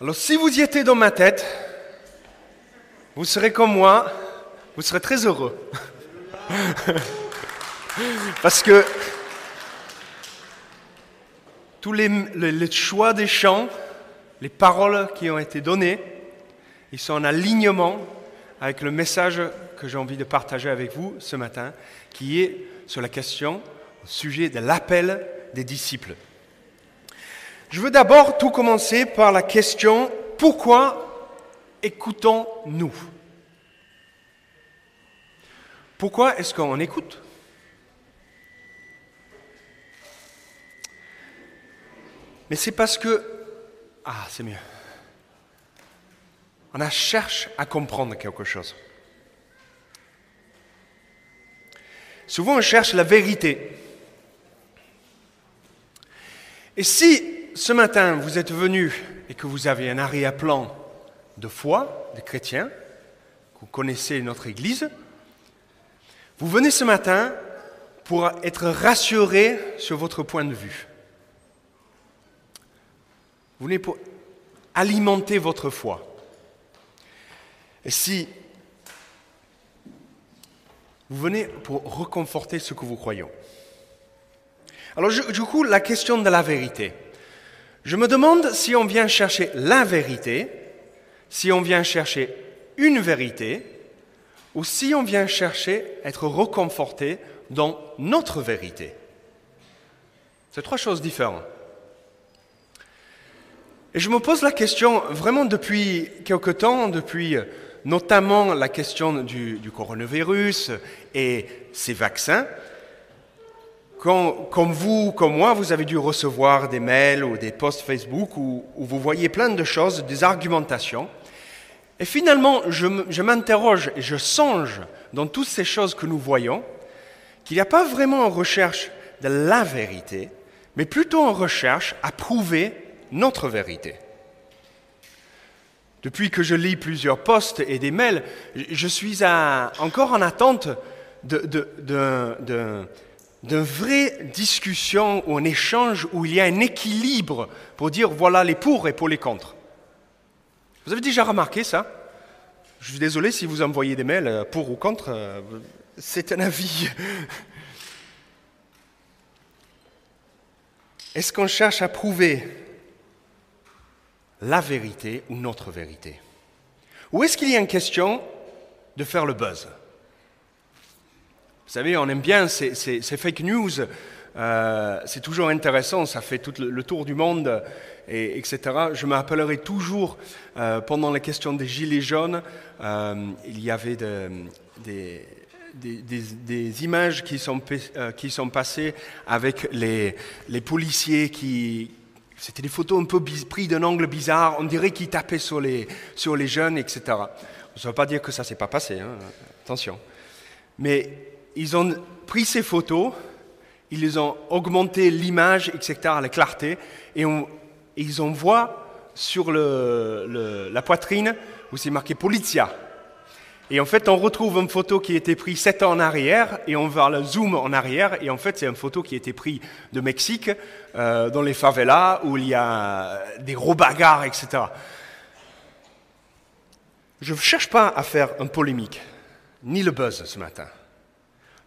Alors si vous y étiez dans ma tête, vous serez comme moi, vous serez très heureux. Parce que tous les, choix des chants, les paroles qui ont été données, ils sont en alignement avec le message que j'ai envie de partager avec vous ce matin, qui est sur la question, au sujet de l'appel des disciples. Je veux d'abord tout commencer par la question, pourquoi écoutons-nous? Pourquoi est-ce qu'on écoute? Mais c'est parce que... Ah, c'est mieux. On cherche à comprendre quelque chose. Souvent, on cherche la vérité. Et si ce matin vous êtes venu et que vous avez un arrière-plan de foi, de chrétien, que vous connaissez notre Église, vous venez ce matin pour être rassuré sur votre point de vue. Vous venez pour alimenter votre foi. Et si vous venez pour reconforter ce que vous croyez. Alors du coup, la question de la vérité. Je me demande si on vient chercher la vérité, si on vient chercher une vérité, ou si on vient chercher être reconforté dans notre vérité. C'est trois choses différentes. Et je me pose la question vraiment depuis quelque temps, depuis euh, notamment la question du, coronavirus et ces vaccins. Comme vous, comme moi, vous avez dû recevoir des mails ou des posts Facebook où, vous voyez plein de choses, des argumentations. Et finalement, je, m'interroge et je songe dans toutes ces choses que nous voyons qu'il n'y a pas vraiment en recherche de la vérité, mais plutôt en recherche à prouver notre vérité. Depuis que je lis plusieurs posts et des mails, je suis encore en attente d'une vraie discussion ou un échange où il y a un équilibre pour dire voilà les pour et pour les contre. Vous avez déjà remarqué ça? Je suis désolé si vous envoyez des mails euh, pour ou contre, euh, c'est un avis. Est-ce qu'on cherche à prouver la vérité ou notre vérité? Ou est-ce qu'il y a une question de faire le buzz? Vous savez, on aime bien ces, fake news, euh, c'est toujours intéressant, ça fait tout le, tour du monde, et, etc. Je me rappellerai toujours, euh, pendant la question des gilets jaunes, euh, il y avait des, images qui sont, passées avec les, policiers qui, c'était des photos un peu prises d'un angle bizarre, on dirait qu'ils tapaient sur les, sur les jeunes, etc. Ça ne veut pas dire que ça ne s'est pas passé, hein. attention. Mais ils ont pris ces photos, ils ont augmenté l'image, etc., la clarté, et ils en voient sur la poitrine où c'est marqué Polizia. Et en fait, on retrouve une photo qui a été prise sept ans en arrière, et on va le zoom en arrière, et en fait, c'est une photo qui a été prise de Mexique, euh, dans les favelas, où il y a des gros bagarres, etc. Je ne cherche pas à faire une polémique, ni le buzz ce matin.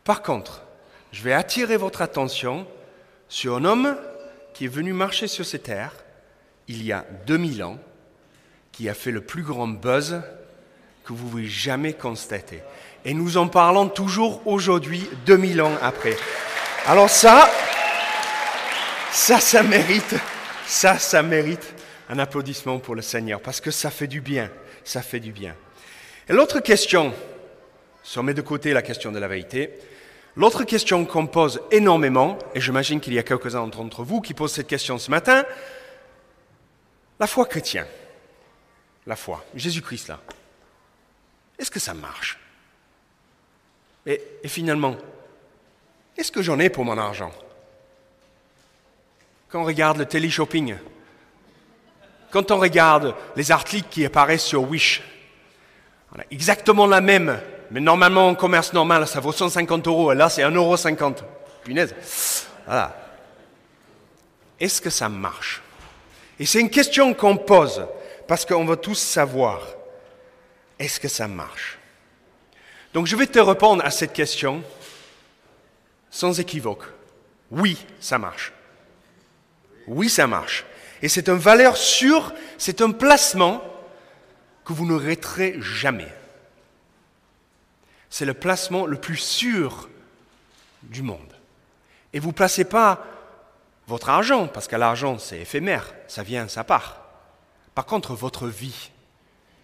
Par contre, je vais attirer votre attention sur un homme qui est venu marcher sur ces terres il y a 2000 ans, qui a fait le plus grand buzz que vous pouvez jamais constater. Et nous en parlons toujours aujourd'hui, 2000 ans après. Alors ça, ça, ça mérite, ça, ça mérite un applaudissement pour le Seigneur, parce que ça fait du bien, ça fait du bien. Et l'autre question, si on met de côté la question de la vérité, l'autre question qu'on pose énormément, et j'imagine qu'il y a quelques-uns d'entre vous qui posent cette question ce matin, la foi chrétienne, la foi, Jésus-Christ là, est-ce que ça marche? Et, finalement, est-ce que j'en ai pour mon argent? Quand on regarde le télé-shopping, quand on regarde les articles qui apparaissent sur Wish, on a exactement la même, mais normalement en commerce normal, ça vaut 150 euros, et là c'est 1,50 euro. Punaise. Voilà. Est-ce que ça marche? Et c'est une question qu'on pose, parce qu'on va tous savoir, est-ce que ça marche? Donc je vais te répondre à cette question sans équivoque. Oui, ça marche. Oui, ça marche. Et c'est une valeur sûre, c'est un placement que vous ne raterez jamais. C'est le placement le plus sûr du monde. Et vous ne placez pas votre argent, parce que l'argent c'est éphémère, ça vient, ça part. Par contre, votre vie,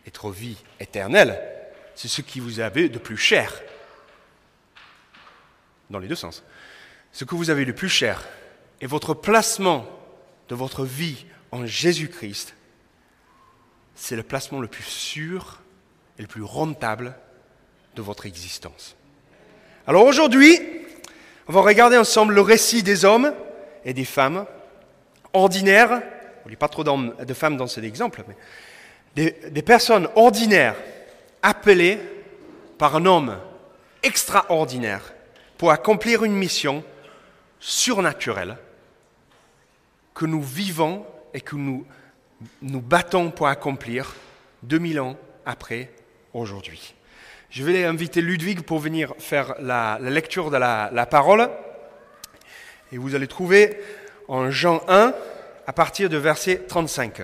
votre vie éternelle, c'est ce qui vous avez de plus cher. Dans les deux sens. Ce que vous avez de plus cher. Et votre placement de votre vie en Jésus-Christ, c'est le placement le plus sûr et le plus rentable de votre existence. Alors aujourd'hui, on va regarder ensemble le récit des hommes et des femmes ordinaires, il n'y a pas trop de femmes dans cet exemple, mais des, des personnes ordinaires appelées par un homme extraordinaire pour accomplir une mission surnaturelle que nous vivons et que nous nous battons pour accomplir 2000 ans après aujourd'hui. Je vais inviter Ludwig pour venir faire la, lecture de la, parole. Et vous allez trouver en Jean 1 à partir de verset 35.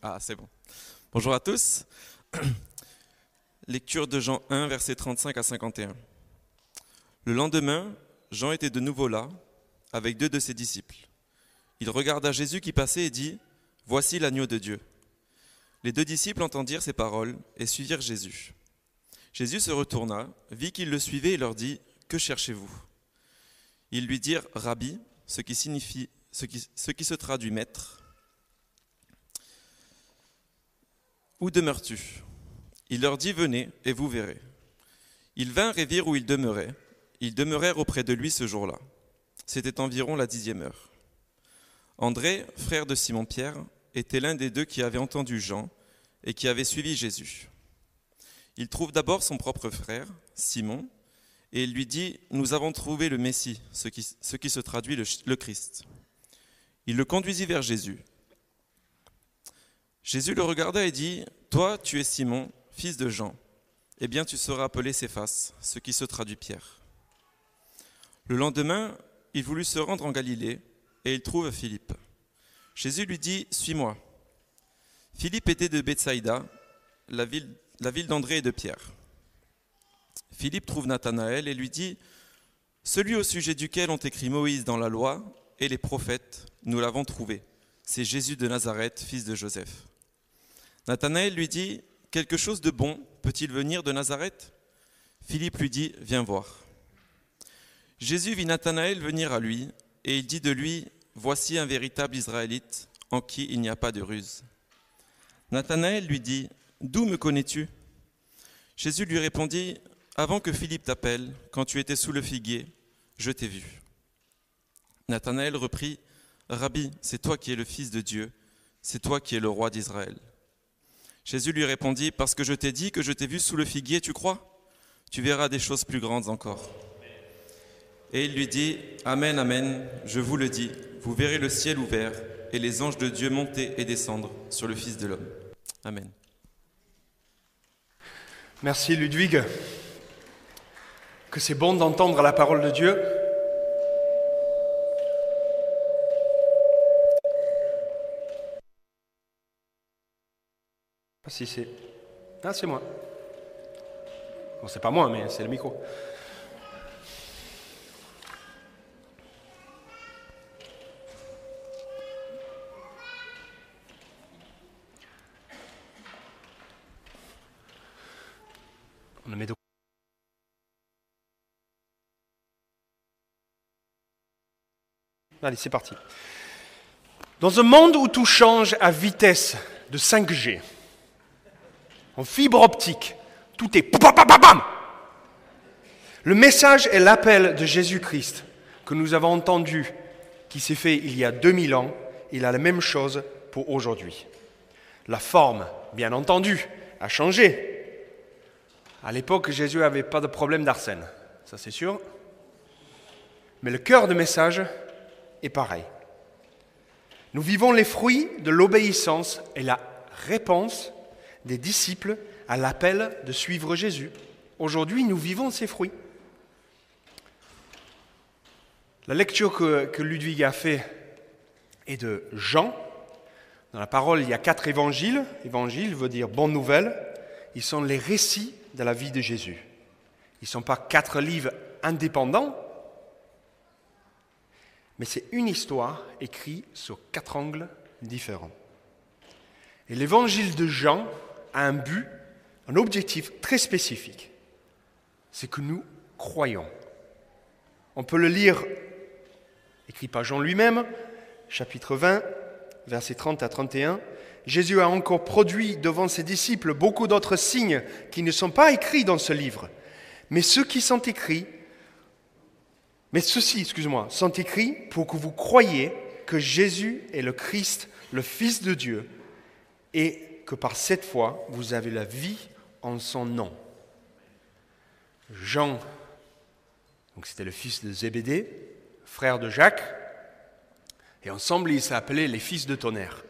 Ah, c'est bon. Bonjour à tous. Lecture de Jean 1, versets 35 à 51. Le lendemain, Jean était de nouveau là, avec deux de ses disciples. Il regarda Jésus qui passait et dit, Voici l'agneau de Dieu. Les deux disciples entendirent ces paroles et suivirent Jésus. Jésus se retourna, vit qu'ils le suivaient et leur dit, Que cherchez-vous? Ils lui dirent, Rabbi, ce qui signifie, ce qui, ce qui se traduit maître. Où demeures-tu? Il leur dit, Venez, et vous verrez. Ils vinrent et virent où il demeurait. Ils demeurèrent auprès de lui ce jour-là. C'était environ la dixième heure. André, frère de Simon-Pierre, était l'un des deux qui avait entendu Jean et qui avait suivi Jésus. Il trouve d'abord son propre frère, Simon, et il lui dit, Nous avons trouvé le Messie, ce qui, se traduit le Christ. Il le conduisit vers Jésus. Jésus le regarda et dit, Toi, tu es Simon, fils de Jean. Eh bien, tu seras appelé Céphas, ce qui se traduit Pierre. Le lendemain, il voulut se rendre en Galilée, et il trouve Philippe. Jésus lui dit, Suis-moi. Philippe était de Bethsaïda, la ville, la ville d'André et de Pierre. Philippe trouve Nathanaël et lui dit, Celui au sujet duquel ont écrit Moïse dans la loi et les prophètes, nous l'avons trouvé. C'est Jésus de Nazareth, fils de Joseph. Nathanaël lui dit, Quelque chose de bon peut-il venir de Nazareth? Philippe lui dit, Viens voir. Jésus vit Nathanaël venir à lui, et il dit de lui, Voici un véritable Israélite en qui il n'y a pas de ruse. Nathanaël lui dit, D'où me connais-tu? Jésus lui répondit, Avant que Philippe t'appelle, quand tu étais sous le figuier, je t'ai vu. Nathanaël reprit, Rabbi, c'est toi qui es le Fils de Dieu, c'est toi qui es le roi d'Israël. Jésus lui répondit, Parce que je t'ai dit que je t'ai vu sous le figuier, tu crois? Tu verras des choses plus grandes encore. Et il lui dit, Amen, Amen, je vous le dis, vous verrez le ciel ouvert et les anges de Dieu monter et descendre sur le Fils de l'homme. Amen. Merci Ludwig. Que c'est bon d'entendre la parole de Dieu. Si c'est. Ah, c'est moi. Bon, c'est pas moi, mais c'est le micro. On le met de... Allez, c'est parti. Dans un monde où tout change à vitesse de 5G, en fibre optique. Tout est Le message et l'appel de Jésus-Christ que nous avons entendu, qui s'est fait il y a 2000 ans, il a la même chose pour aujourd'hui. La forme, bien entendu, a changé. À l'époque, Jésus n'avait pas de problème d'arsène, ça c'est sûr. Mais le cœur de message est pareil. Nous vivons les fruits de l'obéissance et la réponse des disciples à l'appel de suivre Jésus. Aujourd'hui, nous vivons ces fruits. La lecture que, Ludwig a fait est de Jean. Dans la parole, il y a quatre évangiles. Évangile veut dire bonne nouvelle. Ils sont les récits de la vie de Jésus. Ils ne sont pas quatre livres indépendants, mais c'est une histoire écrite sur quatre angles différents. Et l'évangile de Jean un but, un objectif très spécifique. C'est que nous croyons. On peut le lire, écrit par Jean lui-même, chapitre 20, versets 30 à 31. Jésus a encore produit devant ses disciples beaucoup d'autres signes qui ne sont pas écrits dans ce livre. Mais ceux qui sont écrits mais ceux-ci, excuse-moi, sont écrits pour que vous croyiez que Jésus est le Christ, le Fils de Dieu, et que par cette foi, vous avez la vie en son nom. Jean, c'était le fils de Zébédée, frère de Jacques, et ensemble ils s'appelaient les fils de tonnerre.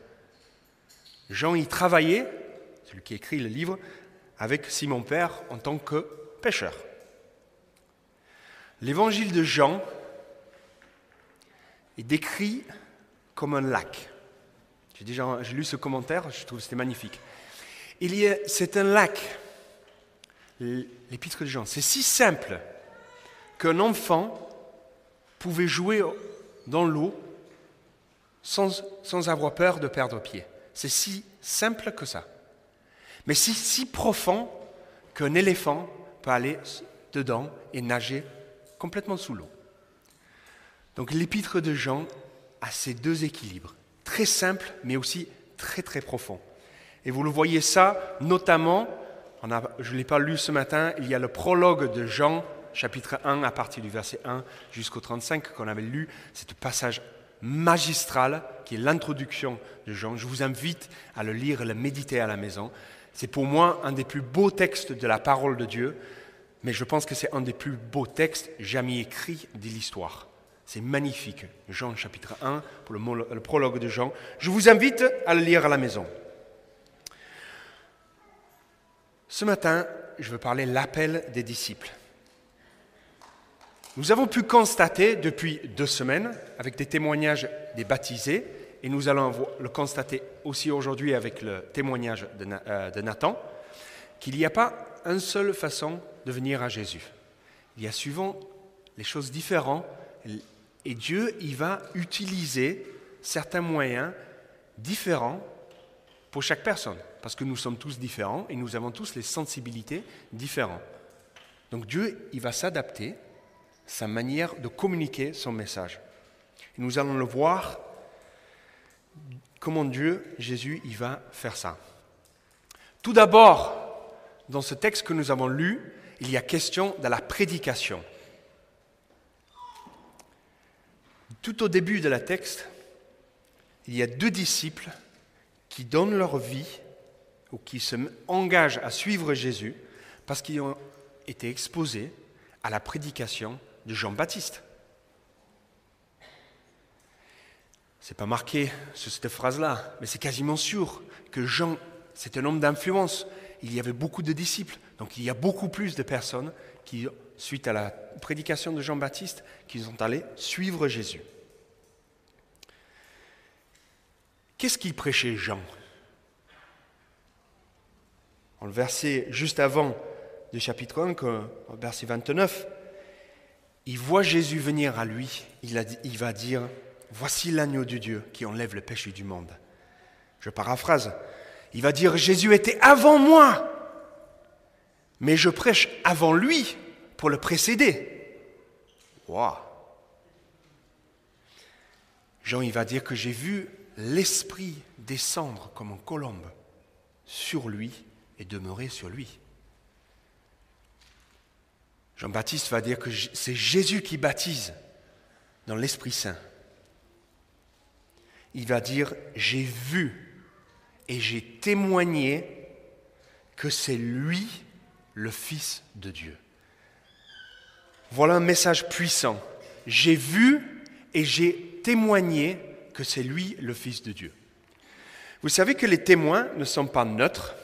Jean y travaillait, celui qui écrit le livre, avec Simon Père en tant que pêcheur. L'évangile de Jean est décrit comme un lac. J'ai déjà lu ce commentaire, je trouve que c'était magnifique. Il y c'est un lac, l'épître de Jean. C'est si simple qu'un enfant pouvait jouer dans l'eau sans, sans, avoir peur de perdre pied. C'est si simple que ça. Mais c'est si profond qu'un éléphant peut aller dedans et nager complètement sous l'eau. Donc l'épître de Jean a ces deux équilibres, très simples mais aussi très très profonds. Et vous le voyez ça notamment, je ne l'ai pas lu ce matin, il y a le prologue de Jean, chapitre 1, à partir du verset 1 jusqu'au 35 qu'on avait lu, c'est un passage magistral qui est l'introduction de Jean. Je vous invite à le lire le méditer à la maison. C'est pour moi un des plus beaux textes de la parole de Dieu mais je pense que c'est un des plus beaux textes jamais écrits de l'histoire. C'est magnifique. Jean chapitre 1, pour le, prologue de Jean. Je vous invite à le lire à la maison. Ce matin, je veux parler l'appel des disciples. Nous avons pu constater depuis deux semaines, avec des témoignages des baptisés, et nous allons le constater aussi aujourd'hui avec le témoignage de euh, Nathan, qu'il n'y a pas une seule façon de venir à Jésus. Il y a souvent les choses différentes et Dieu, il va utiliser certains moyens différents pour chaque personne, parce que nous sommes tous différents et nous avons tous les sensibilités différentes. Donc Dieu, il va s'adapter sa manière de communiquer son message. Et nous allons le voir comment Dieu, Jésus, il va faire ça. Tout d'abord, dans ce texte que nous avons lu, il y a question de la prédication. Tout au début de la texte, il y a deux disciples qui donnent leur vie ou qui se engagent à suivre Jésus parce qu'ils ont été exposés à la prédication de Jean-Baptiste. Ce n'est pas marqué sur cette phrase-là, mais c'est quasiment sûr que Jean, c'est un homme d'influence il y avait beaucoup de disciples. Donc il y a beaucoup plus de personnes qui, suite à la prédication de Jean-Baptiste, qui sont allées suivre Jésus. Qu'est-ce qu'il prêchait Jean? En le verset juste avant du chapitre 1, verset 29, il voit Jésus venir à lui, il, il va dire, Voici l'agneau de Dieu qui enlève le péché du monde. Je paraphrase, il va dire Jésus était avant moi, mais je prêche avant lui pour le précéder. Jean, il va dire que j'ai vu l'Esprit descendre comme une colombe sur lui et demeurer sur lui. Jean-Baptiste va dire que c'est Jésus qui baptise dans l'Esprit Saint. il va dire, j'ai vu et j'ai témoigné que c'est lui le Fils de Dieu. Voilà un message puissant. J'ai vu et j'ai témoigné que c'est lui le Fils de Dieu. Vous savez que les témoins ne sont pas neutres.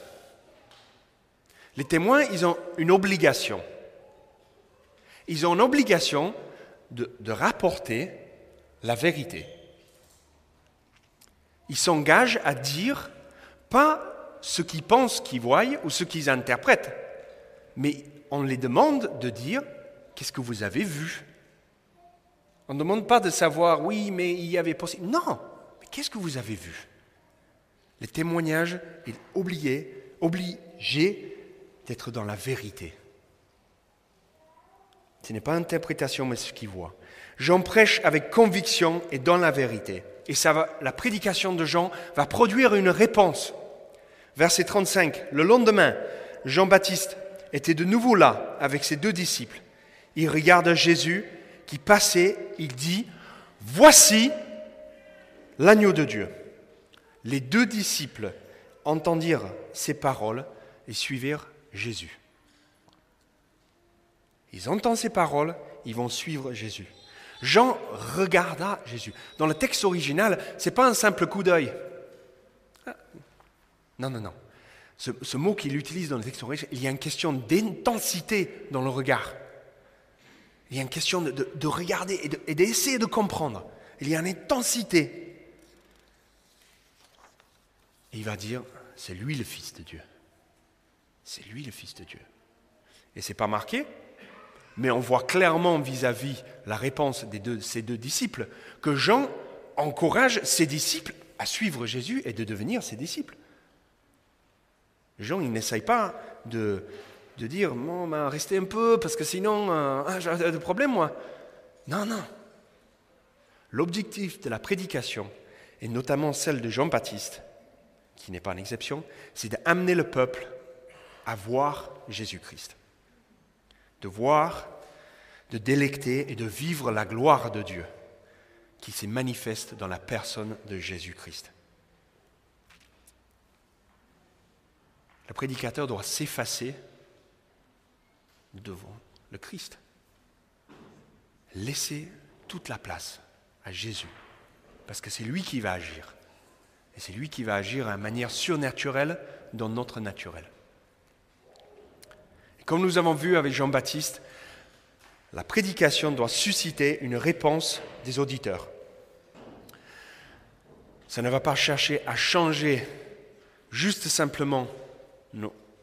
Les témoins, ils ont une obligation. Ils ont une obligation de, rapporter la vérité. Ils s'engagent à dire pas ce qu'ils pensent qu'ils voient ou ce qu'ils interprètent, mais on les demande de dire qu'est-ce que vous avez vu? On ne demande pas de savoir oui, mais il y avait possible. Non, mais qu'est-ce que vous avez vu? Les témoignages est obligé d'être dans la vérité. Ce n'est pas interprétation, mais ce qu'il voit. Jean prêche avec conviction et dans la vérité. Et ça va, la prédication de Jean va produire une réponse. Verset 35. Le lendemain, Jean-Baptiste était de nouveau là avec ses deux disciples. Il regarde Jésus qui passait, il dit, Voici l'agneau de Dieu. Les deux disciples entendirent ces paroles et suivirent Jésus. Ils entendent ces paroles, ils vont suivre Jésus. Jean regarda Jésus. Dans le texte original, ce n'est pas un simple coup d'œil. Ah. Non, non, non. Ce, mot qu'il utilise dans le texte original, il y a une question d'intensité dans le regard. Il y a une question de, regarder et d'essayer de, comprendre. Il y a une intensité. Et il va dire, c'est lui le Fils de Dieu. C'est lui le Fils de Dieu. Et ce n'est pas marqué, mais on voit clairement vis-à-vis la réponse de ces deux disciples que Jean encourage ses disciples à suivre Jésus et de devenir ses disciples. Jean, il n'essaye pas de, dire bon, ben, restez un peu parce que sinon euh, ah, j'ai des problèmes moi. Non, non. L'objectif de la prédication, et notamment celle de Jean-Baptiste, qui n'est pas une exception, c'est d'amener le peuple à voir Jésus-Christ de voir, de délecter et de vivre la gloire de Dieu qui se manifeste dans la personne de Jésus-Christ. Le prédicateur doit s'effacer devant le Christ. Laisser toute la place à Jésus, parce que c'est lui qui va agir. Et c'est lui qui va agir d'une manière surnaturelle dans notre naturel. Comme nous avons vu avec Jean-Baptiste, la prédication doit susciter une réponse des auditeurs. Ça ne va pas chercher à changer juste simplement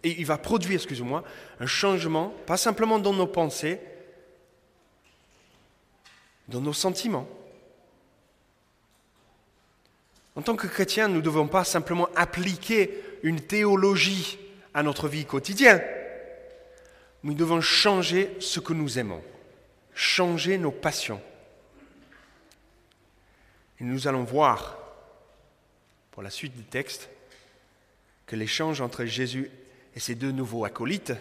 Et il va produire, excusez-moi, un changement, pas simplement dans nos pensées, dans nos sentiments. En tant que chrétiens, nous ne devons pas simplement appliquer une théologie à notre vie quotidienne nous devons changer ce que nous aimons, changer nos passions. Et nous allons voir, pour la suite du texte, l'échange entre Jésus et ses deux nouveaux acolytes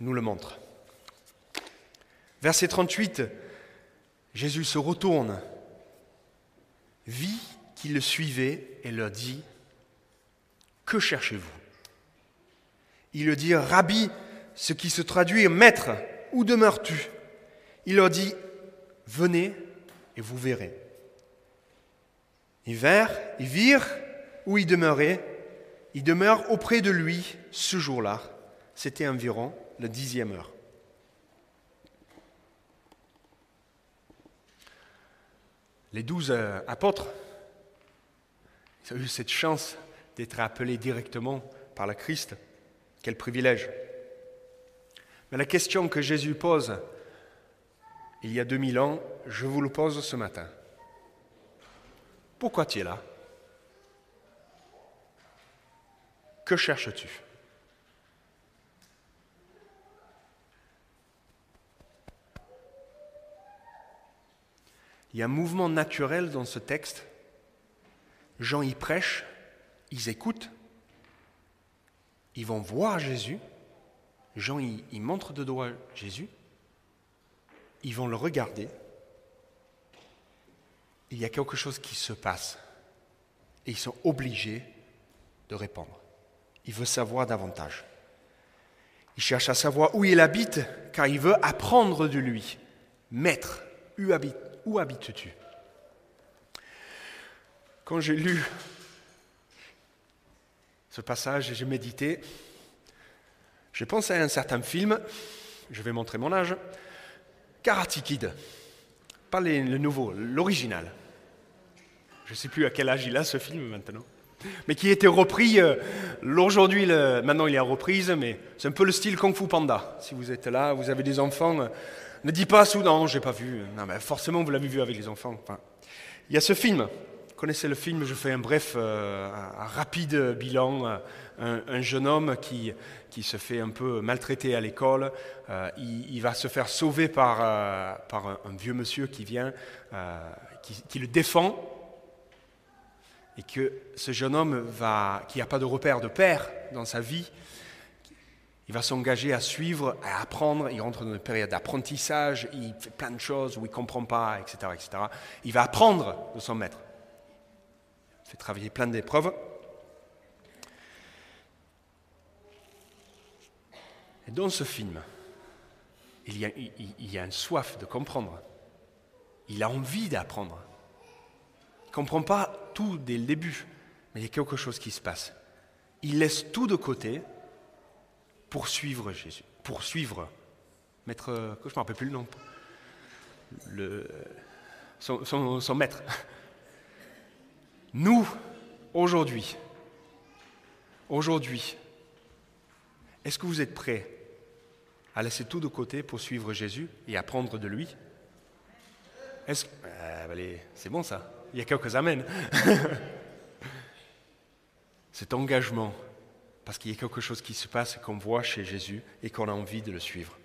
nous le montre. Verset 38, Jésus se retourne, vit qui le suivait et leur dit, Que cherchez-vous? Il leur dit, Rabbi, ce qui se traduit Maître, où demeures-tu? Il leur dit Venez et vous verrez. Ils vinrent, ils virent où il demeurait. Il demeure auprès de lui ce jour-là. C'était environ la dixième heure. Les douze euh, apôtres, ont eu cette chance d'être appelés directement par le Christ. Quel privilège. Mais la question que Jésus pose il y a 2000 ans, je vous le pose ce matin. Pourquoi tu es là? Que cherches-tu? Il y a un mouvement naturel dans ce texte. Jean y prêche, ils écoutent, ils vont voir Jésus, Jean, il, montre de doigt Jésus, ils vont le regarder, il y a quelque chose qui se passe. et ils sont obligés de répondre. Il veut savoir davantage. Il cherche à savoir où il habite, car il veut apprendre de lui. Maître, où, habite, où habites-tu? Quand j'ai lu ce passage et j'ai médité, j'ai pensé à un certain film, je vais montrer mon âge, Karate Kid. Pas le nouveau, l'original. Je ne sais plus à quel âge il a ce film maintenant. Mais qui a été repris, euh, aujourd'hui, maintenant il est en reprise, mais c'est un peu le style Kung Fu Panda. Si vous êtes là, vous avez des enfants, euh, ne dis pas soudain, j'ai pas vu. Non, mais forcément, vous l'avez vu avec les enfants. il y a ce film. Vous connaissez le film, je fais un bref, euh, un, rapide bilan. Un, jeune homme qui, qui, se fait un peu maltraiter à l'école. il, va se faire sauver par, par un, vieux monsieur qui vient, qui, qui le défend et que ce jeune homme va, qui n'a pas de repère de père dans sa vie, il va s'engager à suivre, à apprendre, il rentre dans une période d'apprentissage, il fait plein de choses où il ne comprend pas, etc., etc. Il va apprendre de son maître. Il fait travailler plein d'épreuves. Et dans ce film, il y, a, il y a une soif de comprendre. Il a envie d'apprendre ne comprend pas tout dès le début, mais il y a quelque chose qui se passe. Il laisse tout de côté pour suivre Jésus, pour suivre. Maître, je ne me rappelle plus le nom, le, son, son maître. Nous, aujourd'hui, aujourd'hui, est-ce que vous êtes prêts à laisser tout de côté pour suivre Jésus et apprendre de lui? Est-ce, euh, c'est bon ça il y a quelques amènes. Cet engagement, parce qu'il y a quelque chose qui se passe qu'on voit chez Jésus et qu'on a envie de le suivre.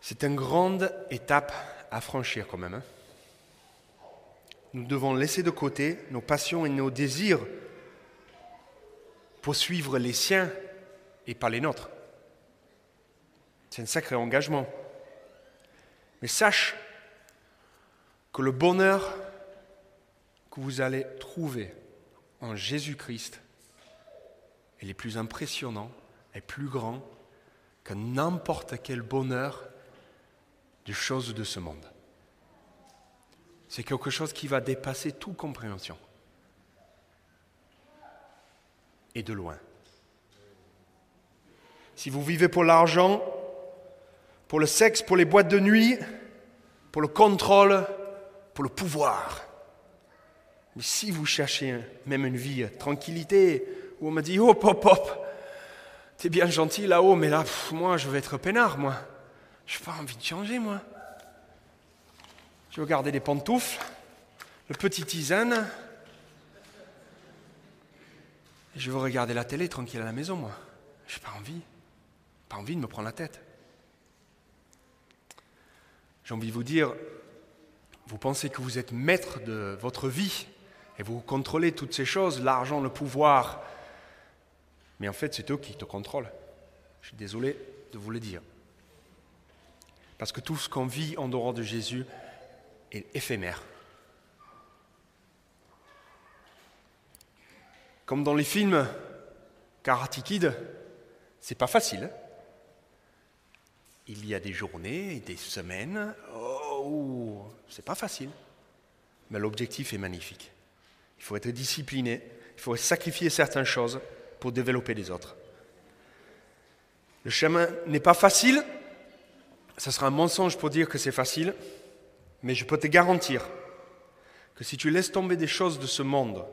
C'est une grande étape à franchir quand même. Hein. Nous devons laisser de côté nos passions et nos désirs pour suivre les siens et pas les nôtres. C'est un sacré engagement. Mais sache que le bonheur que vous allez trouver en Jésus-Christ est le plus impressionnant et plus grand que n'importe quel bonheur des choses de ce monde. C'est quelque chose qui va dépasser toute compréhension. Et de loin. Si vous vivez pour l'argent, pour le sexe, pour les boîtes de nuit, pour le contrôle, pour le pouvoir. Mais si vous cherchez même une vie tranquillité, où on me dit, hop, hop, hop, t'es bien gentil là-haut, mais là, moi, je vais être peinard, moi. Je n'ai pas envie de changer, moi. Je veux garder des pantoufles, le petit tisane, je veux regarder la télé tranquille à la maison, moi. Je n'ai pas envie. Pas envie de me prendre la tête. J'ai envie de vous dire, vous pensez que vous êtes maître de votre vie et vous contrôlez toutes ces choses, l'argent, le pouvoir, mais en fait c'est eux qui te contrôlent. Je suis désolé de vous le dire. Parce que tout ce qu'on vit en dehors de Jésus est éphémère. Comme dans les films Karate Kid, c'est pas facile. Hein il y a des journées, des semaines, oh, c'est pas facile. Mais l'objectif est magnifique. Il faut être discipliné, il faut sacrifier certaines choses pour développer les autres. Le chemin n'est pas facile, ce sera un mensonge pour dire que c'est facile, mais je peux te garantir que si tu laisses tomber des choses de ce monde,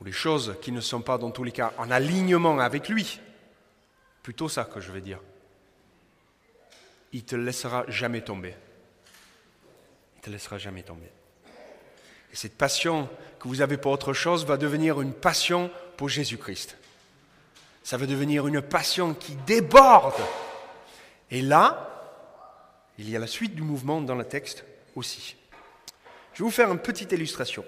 ou les choses qui ne sont pas dans tous les cas en alignement avec lui, Plutôt ça que je vais dire. Il te laissera jamais tomber. Il te laissera jamais tomber. Et cette passion que vous avez pour autre chose va devenir une passion pour Jésus-Christ. Ça va devenir une passion qui déborde. Et là, il y a la suite du mouvement dans le texte aussi. Je vais vous faire une petite illustration.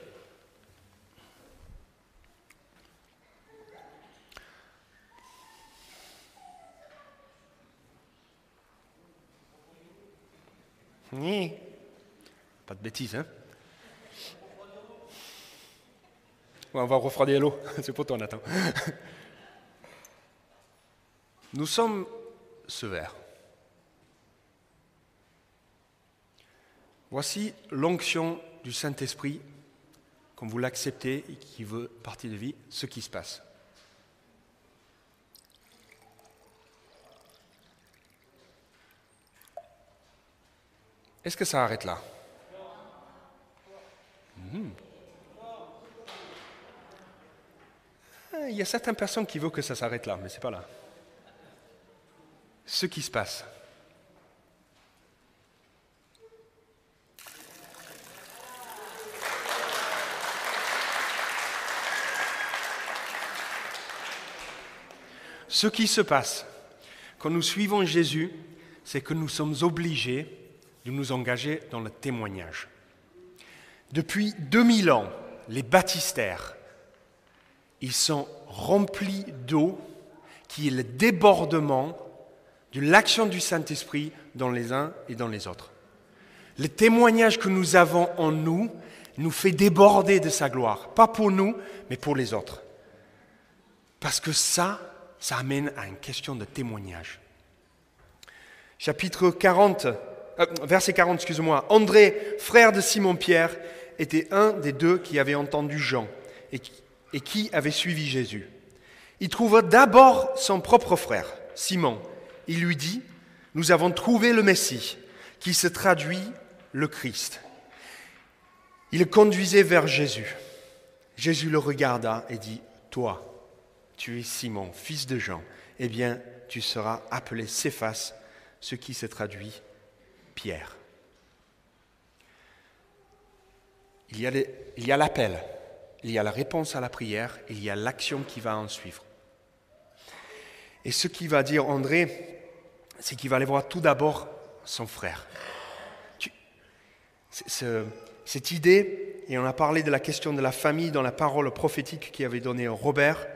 Oui. Pas de bêtises, hein On va refroidir l'eau. C'est pour toi, Nathan. Nous sommes ce verre. Voici l'onction du Saint-Esprit, comme vous l'acceptez et qui veut partie de vie, ce qui se passe. Est-ce que ça arrête là? Hmm. ah, Il y a certaines personnes qui veulent que ça s'arrête là, mais ce n'est pas là. Ce qui se passe. Ce qui se passe quand nous suivons Jésus, c'est que nous sommes obligés de nous engager dans le témoignage. Depuis 2000 ans, les baptistères, ils sont remplis d'eau qui est le débordement de l'action du Saint-Esprit dans les uns et dans les autres. Le témoignage que nous avons en nous nous fait déborder de sa gloire, pas pour nous, mais pour les autres. Parce que ça, ça amène à une question de témoignage. Chapitre 40, euh, verset 40, excuse-moi, André, frère de Simon-Pierre, était un des deux qui avait entendu Jean et qui, avait suivi Jésus. Il trouva d'abord son propre frère, Simon. Il lui dit, nous avons trouvé le Messie, qui se traduit le Christ. Il le conduisait vers Jésus. Jésus le regarda et dit, toi, tu es Simon, fils de Jean, eh bien, tu seras appelé Céphas, ce qui se traduit Pierre. Il y a l'appel, il y a la réponse à la prière, il y a l'action qui va en suivre. Et ce qui va dire André, c'est qu'il va aller voir tout d'abord son frère. cette idée, et on a parlé de la question de la famille dans la parole prophétique qui avait donné Robert,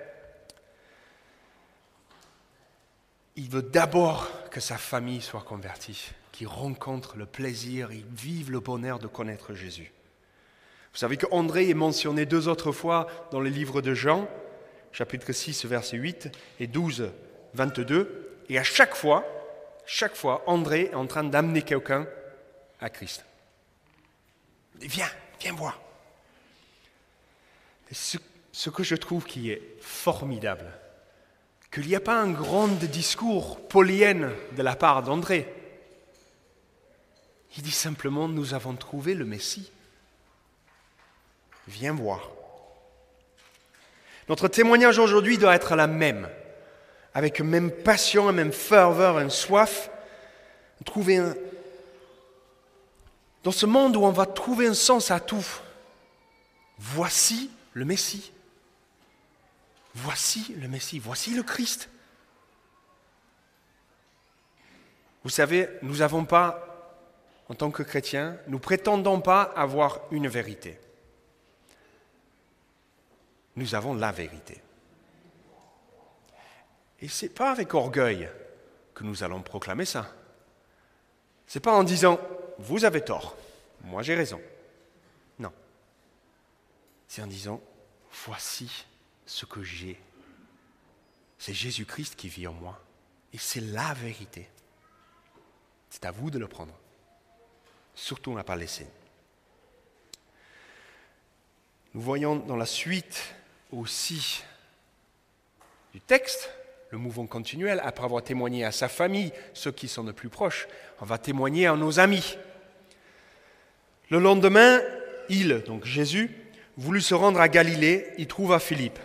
il veut d'abord que sa famille soit convertie qui rencontrent le plaisir, ils vivent le bonheur de connaître Jésus. Vous savez qu'André est mentionné deux autres fois dans le livre de Jean, chapitre 6, verset 8 et 12, 22. Et à chaque fois, chaque fois, André est en train d'amener quelqu'un à Christ. Il viens, viens voir. ce, que je trouve qui est formidable, qu'il n'y a pas un grand discours polyenne de la part d'André. Il dit simplement, nous avons trouvé le Messie. Viens voir. Notre témoignage aujourd'hui doit être la même, avec même passion, même ferveur, une soif. Trouver un... Dans ce monde où on va trouver un sens à tout, voici le Messie. Voici le Messie, voici le Christ. Vous savez, nous n'avons pas en tant que chrétiens, nous prétendons pas avoir une vérité. Nous avons la vérité. Et ce n'est pas avec orgueil que nous allons proclamer ça. Ce n'est pas en disant vous avez tort, moi j'ai raison. Non. C'est en disant voici ce que j'ai. C'est Jésus-Christ qui vit en moi. Et c'est la vérité. C'est à vous de le prendre. Surtout, on n'a pas laissé. Nous voyons dans la suite aussi du texte le mouvement continuel. Après avoir témoigné à sa famille, ceux qui sont les plus proches, on va témoigner à nos amis. Le lendemain, il, donc Jésus, voulut se rendre à Galilée, il trouva Philippe.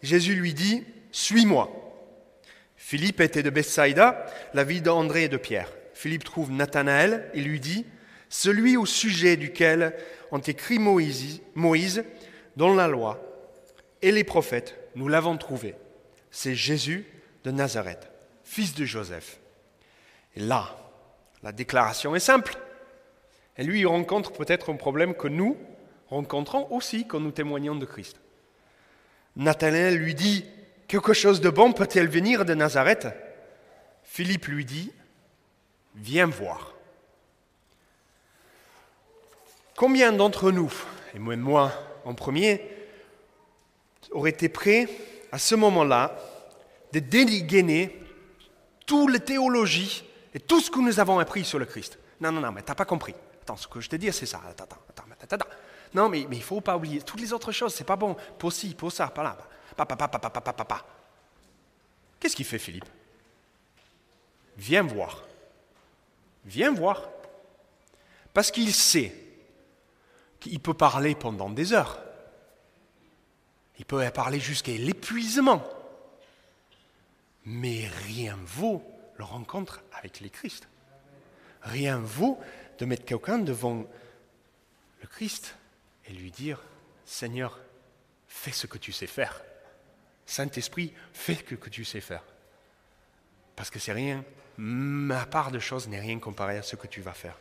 Jésus lui dit, Suis-moi. Philippe était de Bethsaïda, la ville d'André et de Pierre. Philippe trouve Nathanaël et lui dit, celui au sujet duquel ont écrit Moïse, dans la loi et les prophètes, nous l'avons trouvé. C'est Jésus de Nazareth, fils de Joseph. Et là, la déclaration est simple. Et lui, il rencontre peut-être un problème que nous rencontrons aussi quand nous témoignons de Christ. Nathanaël lui dit, quelque chose de bon peut-il venir de Nazareth? Philippe lui dit, viens voir. Combien d'entre nous, et moi en premier, auraient été prêts à ce moment-là de dégainer toute la théologie et tout ce que nous avons appris sur le Christ? Non, non, non, mais tu n'as pas compris. Attends, ce que je te dis, c'est ça. Attends, attends, attends, attends. Non, mais il ne faut pas oublier toutes les autres choses. C'est pas bon. Pour ci, pour ça, pas là. Papa, papa, papa, papa, papa. Qu'est-ce qu'il fait, Philippe? Viens voir. Viens voir. Parce qu'il sait qu'il peut parler pendant des heures. Il peut parler jusqu'à l'épuisement. Mais rien vaut le rencontre avec les Christ. Rien vaut de mettre quelqu'un devant le Christ et lui dire, Seigneur, fais ce que tu sais faire. Saint-Esprit, fais ce que tu sais faire. Parce que c'est rien, ma part de choses n'est rien comparé à ce que tu vas faire.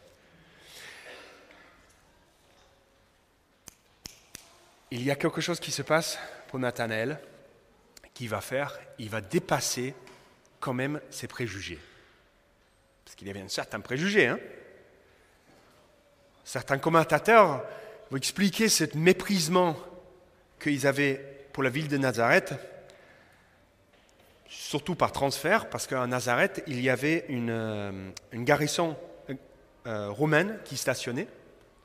Il y a quelque chose qui se passe pour Nathanaël, qui va faire, il va dépasser quand même ses préjugés. Parce qu'il y avait un certain préjugé. Hein Certains commentateurs vont expliquer ce méprisement qu'ils avaient pour la ville de Nazareth, surtout par transfert, parce qu'à Nazareth, il y avait une, euh, garnison euh, romaine qui stationnait.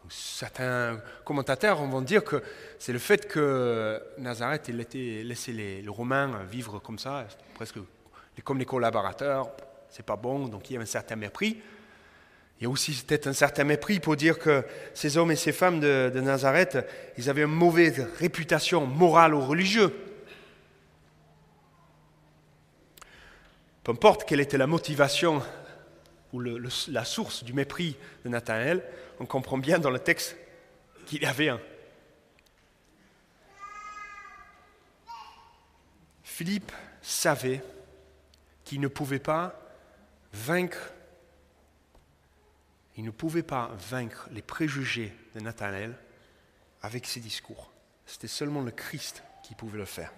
Certains commentateurs vont dire que c'est le fait que Nazareth ait laissé les, Romains vivre comme ça, presque comme les collaborateurs, c'est pas bon, donc il y a un certain mépris. Il y a aussi peut-être un certain mépris pour dire que ces hommes et ces femmes de, de Nazareth, ils avaient une mauvaise réputation morale ou religieuse. Peu importe quelle était la motivation ou la source du mépris de Nathanaël, on comprend bien dans le texte qu'il y avait un. Philippe savait qu'il ne pouvait pas vaincre il ne pouvait pas vaincre les préjugés de Nathanaël avec ses discours. C'était seulement le Christ qui pouvait le faire.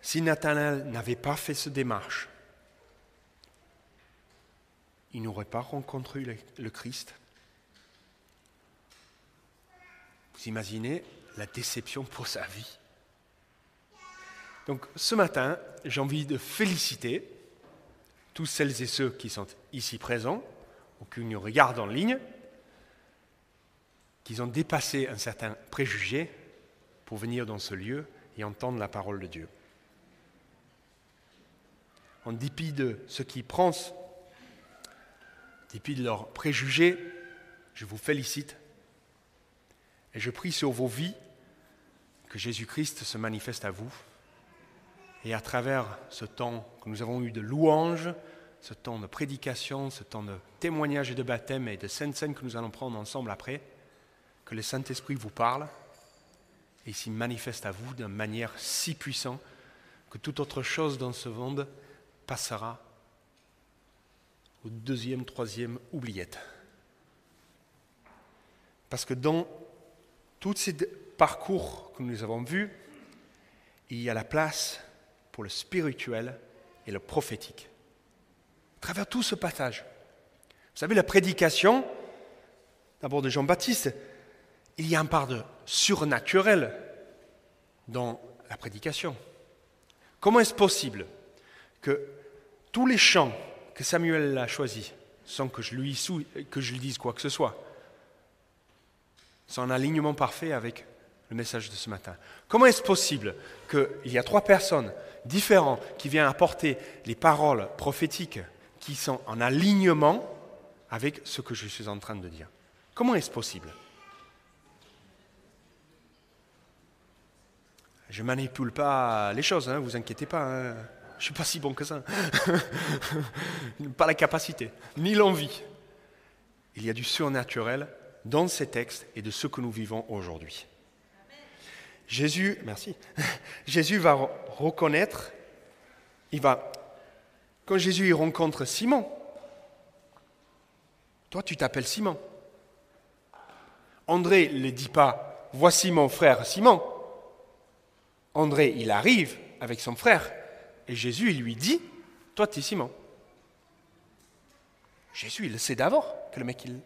Si Nathanaël n'avait pas fait cette démarche, il n'aurait pas rencontré le Christ. Vous imaginez la déception pour sa vie. Donc ce matin, j'ai envie de féliciter tous celles et ceux qui sont ici présents ou qui nous regardent en ligne, qu'ils ont dépassé un certain préjugé pour venir dans ce lieu et entendre la parole de Dieu. En dépit de ce qui pensent, en dépit de leurs préjugés, je vous félicite. Et je prie sur vos vies que Jésus-Christ se manifeste à vous. Et à travers ce temps que nous avons eu de louange, ce temps de prédication, ce temps de témoignage et de baptême et de sainte scène que nous allons prendre ensemble après, que le Saint-Esprit vous parle et s'y manifeste à vous d'une manière si puissante que toute autre chose dans ce monde passera au deuxième, troisième oubliette. Parce que dans tous ces parcours que nous avons vus, il y a la place pour le spirituel et le prophétique. À travers tout ce passage. Vous savez, la prédication, d'abord de Jean-Baptiste, il y a un part de surnaturel dans la prédication. Comment est-ce possible que tous les chants que Samuel a choisis, sans que je, lui, dise quoi que ce soit, sont en alignement parfait avec le message de ce matin Comment est-ce possible qu'il y a trois personnes différents qui vient apporter les paroles prophétiques qui sont en alignement avec ce que je suis en train de dire? Comment est-ce possible? Je ne manipule pas les choses, hein, vous inquiétez pas. Hein. Je ne suis pas si bon que ça. pas la capacité, ni l'envie. Il y a du surnaturel dans ces textes et de ce que nous vivons aujourd'hui. Jésus, merci. Jésus va reconnaître il va, quand Jésus rencontre Simon, toi tu t'appelles Simon. André ne dit pas, voici mon frère Simon. André, il arrive avec son frère et Jésus, il lui dit, toi tu es Simon. Jésus, il le sait d'abord que le mec, il...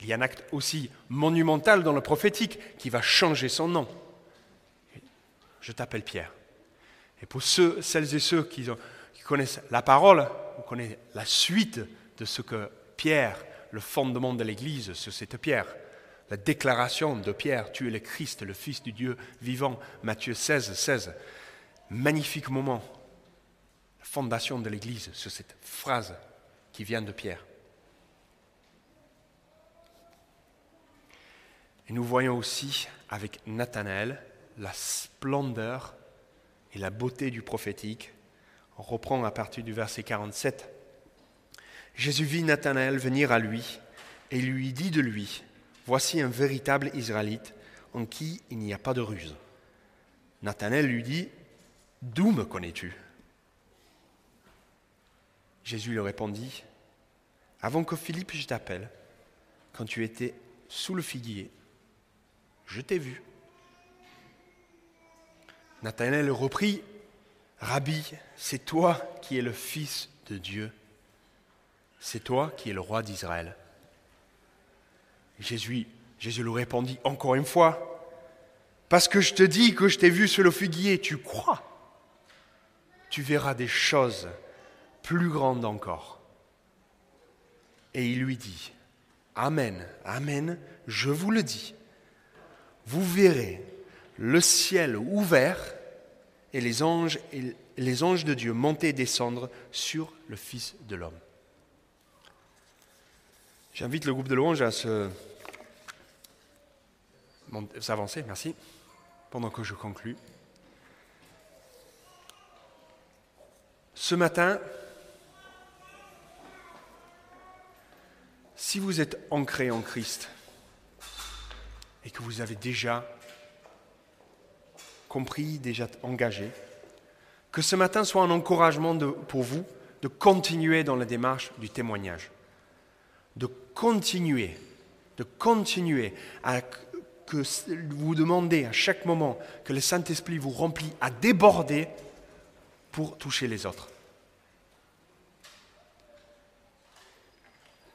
Il y a un acte aussi monumental dans le prophétique qui va changer son nom. Je t'appelle Pierre. Et pour ceux, celles et ceux qui, connaissent la parole, on connaît la suite de ce que Pierre, le fondement de l'Église, c'est cette Pierre. La déclaration de Pierre, tu es le Christ, le Fils du Dieu vivant, Matthieu 16, 16. Magnifique moment, la fondation de l'Église sur cette phrase qui vient de Pierre. Et nous voyons aussi avec Nathanaël la splendeur et la beauté du prophétique. On reprend à partir du verset 47. Jésus vit Nathanaël venir à lui et lui dit de lui, Voici un véritable Israélite en qui il n'y a pas de ruse. Nathanaël lui dit, D'où me connais-tu? Jésus lui répondit, Avant que Philippe je t'appelle, quand tu étais sous le figuier, je t'ai vu. Nathanaël reprit, Rabbi, c'est toi qui es le Fils de Dieu, c'est toi qui es le roi d'Israël. Jésus, Jésus lui répondit encore une fois, parce que je te dis que je t'ai vu sur le figuier, tu crois? Tu verras des choses plus grandes encore. Et il lui dit, Amen, Amen, je vous le dis, vous verrez le ciel ouvert et les anges, les anges de Dieu monter et descendre sur le Fils de l'homme. J'invite le groupe de louanges à se s'avancer, merci, pendant que je conclue. Ce matin, si vous êtes ancré en Christ et que vous avez déjà compris, déjà engagé, que ce matin soit un encouragement pour vous de continuer dans la démarche du témoignage, de continuer, de continuer à que vous demandez à chaque moment que le Saint-Esprit vous remplit à déborder pour toucher les autres.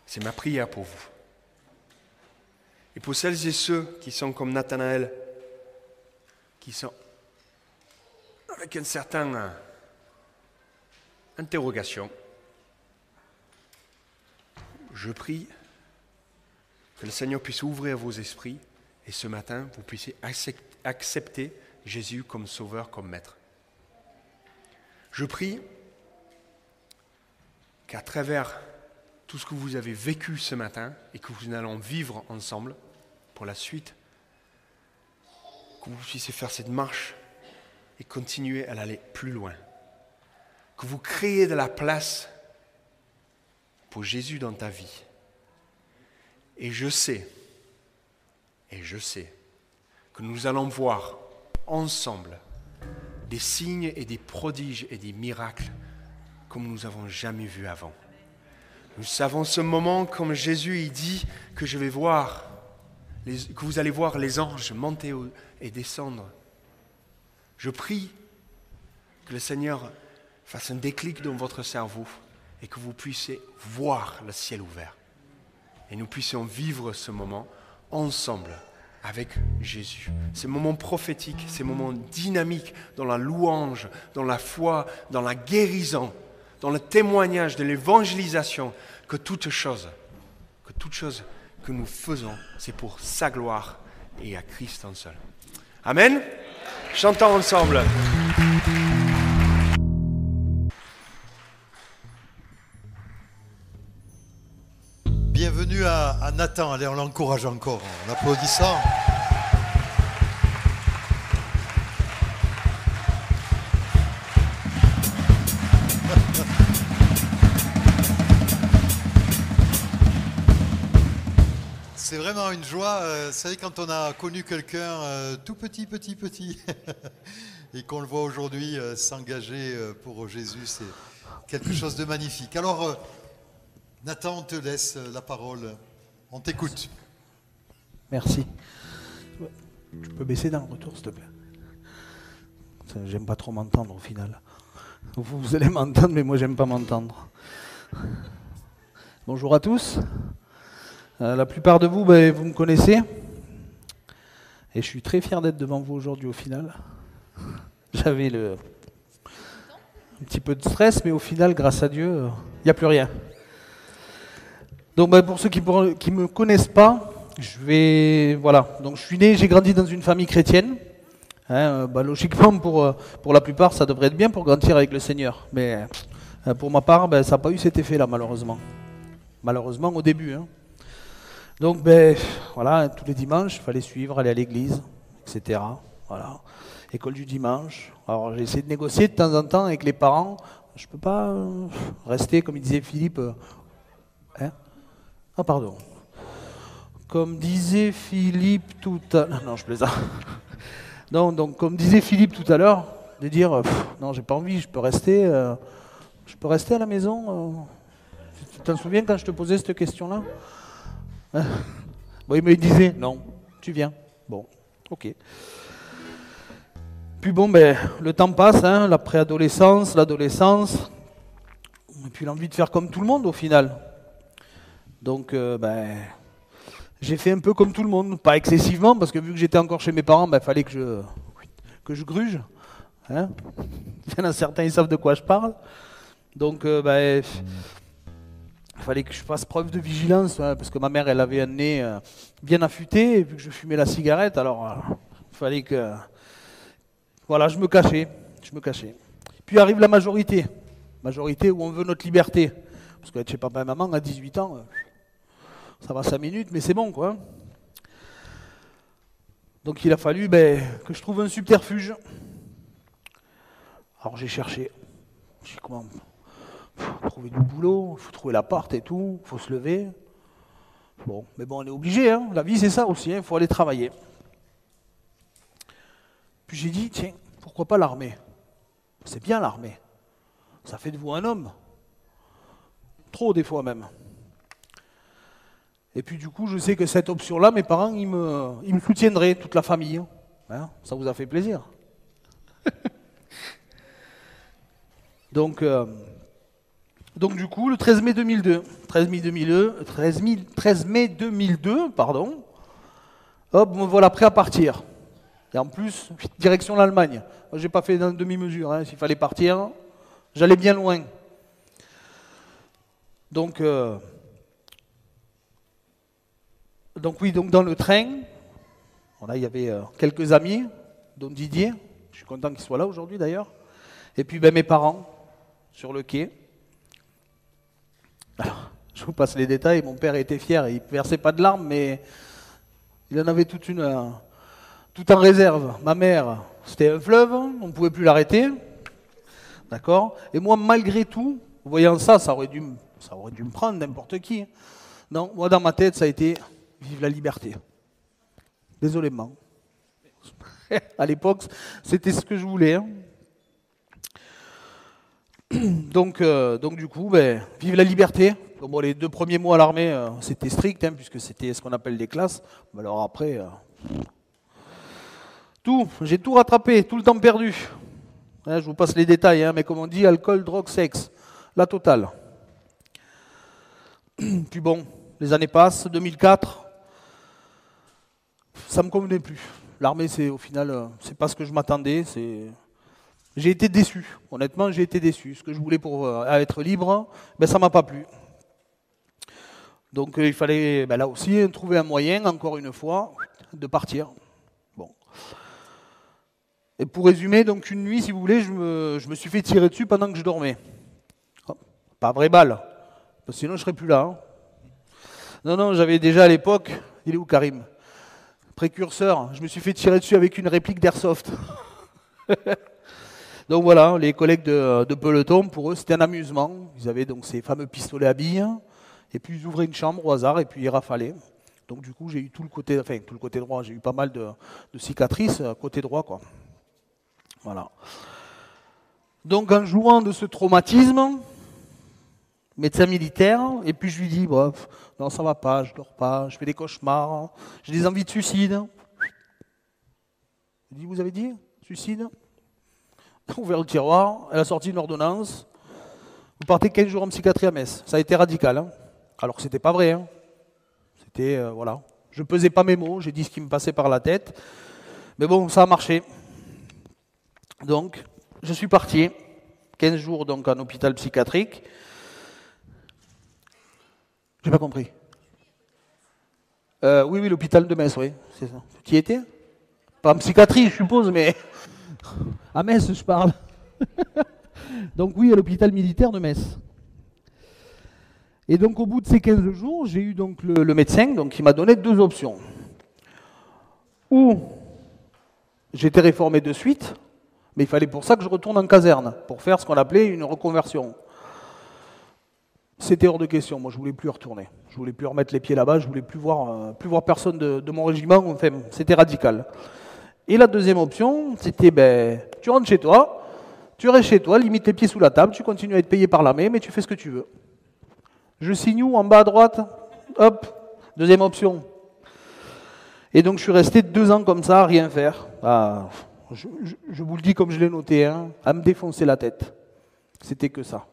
C'est ma prière pour vous. Et pour celles et ceux qui sont comme Nathanaël, qui sont avec une certaine euh, interrogation, je prie que le Seigneur puisse ouvrir vos esprits et ce matin, vous puissiez accepter Jésus comme sauveur, comme maître. Je prie qu'à travers tout ce que vous avez vécu ce matin et que vous allons vivre ensemble pour la suite, que vous puissiez faire cette marche et continuer à aller plus loin. Que vous créez de la place pour Jésus dans ta vie. Et je sais, et je sais, que nous allons voir ensemble des signes et des prodiges et des miracles comme nous n'avons jamais vu avant. Nous savons ce moment comme Jésus il dit que je vais voir, que vous allez voir les anges monter et descendre. Je prie que le Seigneur fasse un déclic dans votre cerveau et que vous puissiez voir le ciel ouvert. Et nous puissions vivre ce moment ensemble avec Jésus. Ces moments prophétiques, ces moments dynamiques dans la louange, dans la foi, dans la guérison, dans le témoignage de l'évangélisation, que toute chose, que toute chose que nous faisons, c'est pour sa gloire et à Christ en seul. Amen. Chantons ensemble. Bienvenue à, Nathan. Allez, on l'encourage encore en applaudissant. C'est vraiment une joie. Euh, vous savez, quand on a connu quelqu'un euh, tout petit, petit, petit, et qu'on le voit aujourd'hui euh, s'engager pour Jésus, c'est quelque chose de magnifique. Alors, Nathan, on te laisse la parole. On t'écoute. Merci. Tu peux baisser dans le retour, s'il te plaît J'aime pas trop m'entendre au final. Vous, allez m'entendre, mais moi, j'aime pas m'entendre. Bonjour à tous. Euh, la plupart de vous, ben, vous me connaissez. Et je suis très fier d'être devant vous aujourd'hui au final. J'avais le... un petit peu de stress, mais au final, grâce à Dieu, il n'y a plus rien. Donc ben, pour ceux qui ne me connaissent pas, je vais... Voilà. Donc je suis né, j'ai grandi dans une famille chrétienne. Hein, euh, ben, logiquement, pour, euh, pour la plupart, ça devrait être bien pour grandir avec le Seigneur. Mais euh, pour ma part, ben, ça n'a pas eu cet effet-là, malheureusement. Malheureusement, au début. Hein. Donc, ben, voilà, tous les dimanches, il fallait suivre, aller à l'église, etc. Voilà. École du dimanche. Alors, j'ai essayé de négocier de temps en temps avec les parents. Je peux pas rester, comme il disait Philippe. Hein ah, pardon. Comme disait Philippe tout à l'heure. Non, je plaisante. Comme disait Philippe tout à l'heure, de dire non, j'ai pas envie, je peux rester. Rester à la maison euh Tu t'en souviens quand je te posais cette question-là? Hein? Il me disait non, tu viens. Bon, ok. Puis bon, ben, le temps passe, hein, la préadolescence, l'adolescence, et puis l'envie de faire comme tout le monde au final. Donc, euh, ben, j'ai fait un peu comme tout le monde, pas excessivement, parce que vu que j'étais encore chez mes parents, il ben, fallait que je, gruge. Hein Il y en a certains, ils savent de quoi je parle. Donc, euh, bah, il fallait que je fasse preuve de vigilance, hein, parce que ma mère, elle avait un nez euh, bien affûté, et vu que je fumais la cigarette, alors il fallait que... Voilà, je me cachais, je me cachais. Puis arrive la majorité, majorité où on veut notre liberté. Parce que chez papa et maman, à 18 ans, ça va 5 minutes, mais c'est bon, quoi. Donc il a fallu ben, que je trouve un subterfuge. Alors j'ai cherché. J'ai comment faut trouver du boulot, il faut trouver l'appart et tout, il faut se lever. Bon, mais bon, on est obligé, hein. la vie c'est ça aussi, il hein. faut aller travailler. Puis j'ai dit, tiens, pourquoi pas l'armée? C'est bien l'armée. Ça fait de vous un homme. Trop des fois même. Et puis du coup, je sais que cette option-là, mes parents, ils me, soutiendraient, toute la famille. Hein. ça vous a fait plaisir. Donc, euh, donc du coup, le 13 mai 2002, 13 mai 2002, 13, mai 2002, pardon, hop, me voilà prêt à partir. Et en plus, direction l'Allemagne. Je n'ai pas fait d'un demi-mesure. Hein. S'il fallait partir, j'allais bien loin. Donc, euh, donc oui, donc dans le train, il y avait euh, quelques amis, dont Didier. Je suis content qu'il soit là aujourd'hui d'ailleurs. Et puis ben, mes parents sur le quai. Alors, je vous passe les détails. Mon père était fier. Il ne versait pas de larmes, mais il en avait toute une, euh, tout en réserve. Ma mère, c'était un fleuve. On ne pouvait plus l'arrêter. D'accord? Et moi, malgré tout, voyant ça, ça aurait dû, ça aurait dû me prendre n'importe qui. Non, moi, dans ma tête, ça a été vive la liberté. Désolément. à l'époque, c'était ce que je voulais. Hein. donc, euh, donc du coup, ben, vive la liberté. Les deux premiers mois à l'armée, euh, c'était strict, hein, puisque c'était ce qu'on appelle des classes. Mais alors après, euh, tout, j'ai tout rattrapé, tout le temps perdu. Hein, je vous passe les détails, mais comme on dit, alcool, drogue, sexe, la totale. Puis bon, les années passent, 2004, ça me convenait plus. L'armée, c'est au final, c'est pas ce que je m'attendais. J'ai été déçu. Honnêtement, j'ai été déçu. Ce que je voulais pour euh, être libre, ben, ça ne m'a pas plu. Donc euh, il fallait ben, là aussi trouver un moyen, encore une fois, de partir. Bon. Et pour résumer, donc une nuit, si vous voulez, je me, suis fait tirer dessus pendant que je dormais. pas vraie balle, parce que sinon je ne serais plus là. Hein. Non, non, j'avais déjà à l'époque, il est où Karim? Je me suis fait tirer dessus avec une réplique d'airsoft. Donc voilà, les collègues de, peloton, pour eux, c'était un amusement. Ils avaient donc ces fameux pistolets à billes, et puis ils ouvraient une chambre au hasard, et puis ils rafalaient. Donc du coup, j'ai eu tout le côté, enfin tout le côté droit, j'ai eu pas mal de, cicatrices euh, côté droit, quoi. Voilà. Donc en jouant de ce traumatisme, médecin militaire, et puis je lui dis, bref, non ça va pas, je dors pas, je fais des cauchemars, j'ai des envies de suicide. Je dis, vous avez dit suicide? Ouvert le tiroir, elle a sorti une ordonnance. Vous partez 15 jours en psychiatrie à Metz. Ça a été radical. Hein. Alors que c'était pas vrai. Hein. C'était, euh, voilà. Je pesais pas mes mots, j'ai dit ce qui me passait par la tête. Mais bon, ça a marché. Donc, je suis parti. 15 jours donc en hôpital psychiatrique. J'ai pas compris. Euh, oui, oui, l'hôpital de Metz, oui, c'est ça. Tu y Pas en psychiatrie, je suppose, mais. À Metz, je parle. donc, oui, à l'hôpital militaire de Metz. Et donc, au bout de ces 15 jours, j'ai eu donc le, médecin donc, qui m'a donné deux options. Ou j'étais réformé de suite, mais il fallait pour ça que je retourne en caserne, pour faire ce qu'on appelait une reconversion. C'était hors de question. Moi, je voulais plus retourner. Je voulais plus remettre les pieds là-bas. Je voulais plus voir, euh, plus voir personne de, mon régiment. Enfin, c'était radical. Et la deuxième option, c'était ben, tu rentres chez toi, tu restes chez toi, limite les pieds sous la table, tu continues à être payé par l'armée, mais tu fais ce que tu veux. Je signe où? En bas à droite Hop, deuxième option. Et donc je suis resté deux ans comme ça, à rien faire. Ah, je, vous le dis comme je l'ai noté, hein, à me défoncer la tête. C'était que ça.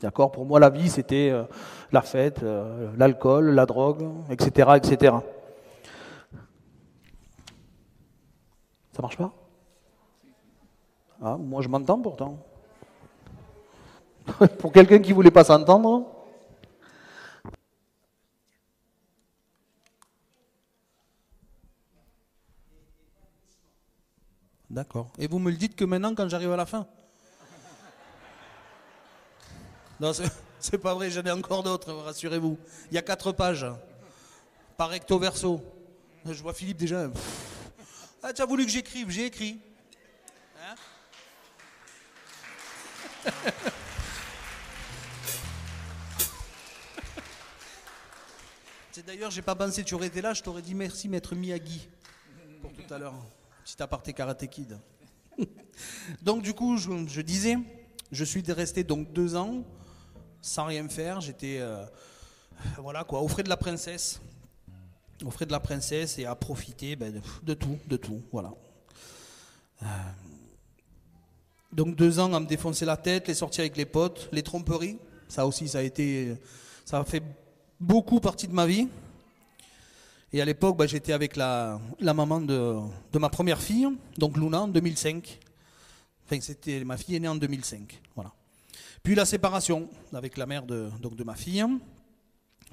D'accord Pour moi, la vie, c'était euh, la fête, euh, l'alcool, la drogue, etc., etc. Ça marche pas? Ah, Moi, je m'entends pourtant. Pour quelqu'un qui voulait pas s'entendre. D'accord. Et vous me le dites que maintenant, quand j'arrive à la fin? Non, c'est pas vrai, j'en ai encore d'autres, rassurez-vous. Il y a quatre pages, par recto verso. Je vois Philippe déjà. Ah, tu as voulu que j'écrive, j'ai écrit. Hein d'ailleurs, j'ai pas pensé, tu aurais été là, je t'aurais dit merci, maître Miyagi, pour tout à l'heure. Petit aparté karaté kid. donc, du coup, je, disais, je suis resté donc deux ans sans rien faire. J'étais, euh, voilà quoi, au frais de la princesse. Au de la princesse et à profiter ben, de, tout, de tout, voilà. Euh, donc deux ans à me défoncer la tête, les sorties avec les potes, les tromperies, ça aussi, ça a été, ça a fait beaucoup partie de ma vie. Et à l'époque, bah, j'étais avec la, maman de, ma première fille, donc Luna, en 2005. Enfin, c'était, ma fille est née en 2005. Voilà. Puis la séparation avec la mère de, donc de ma fille.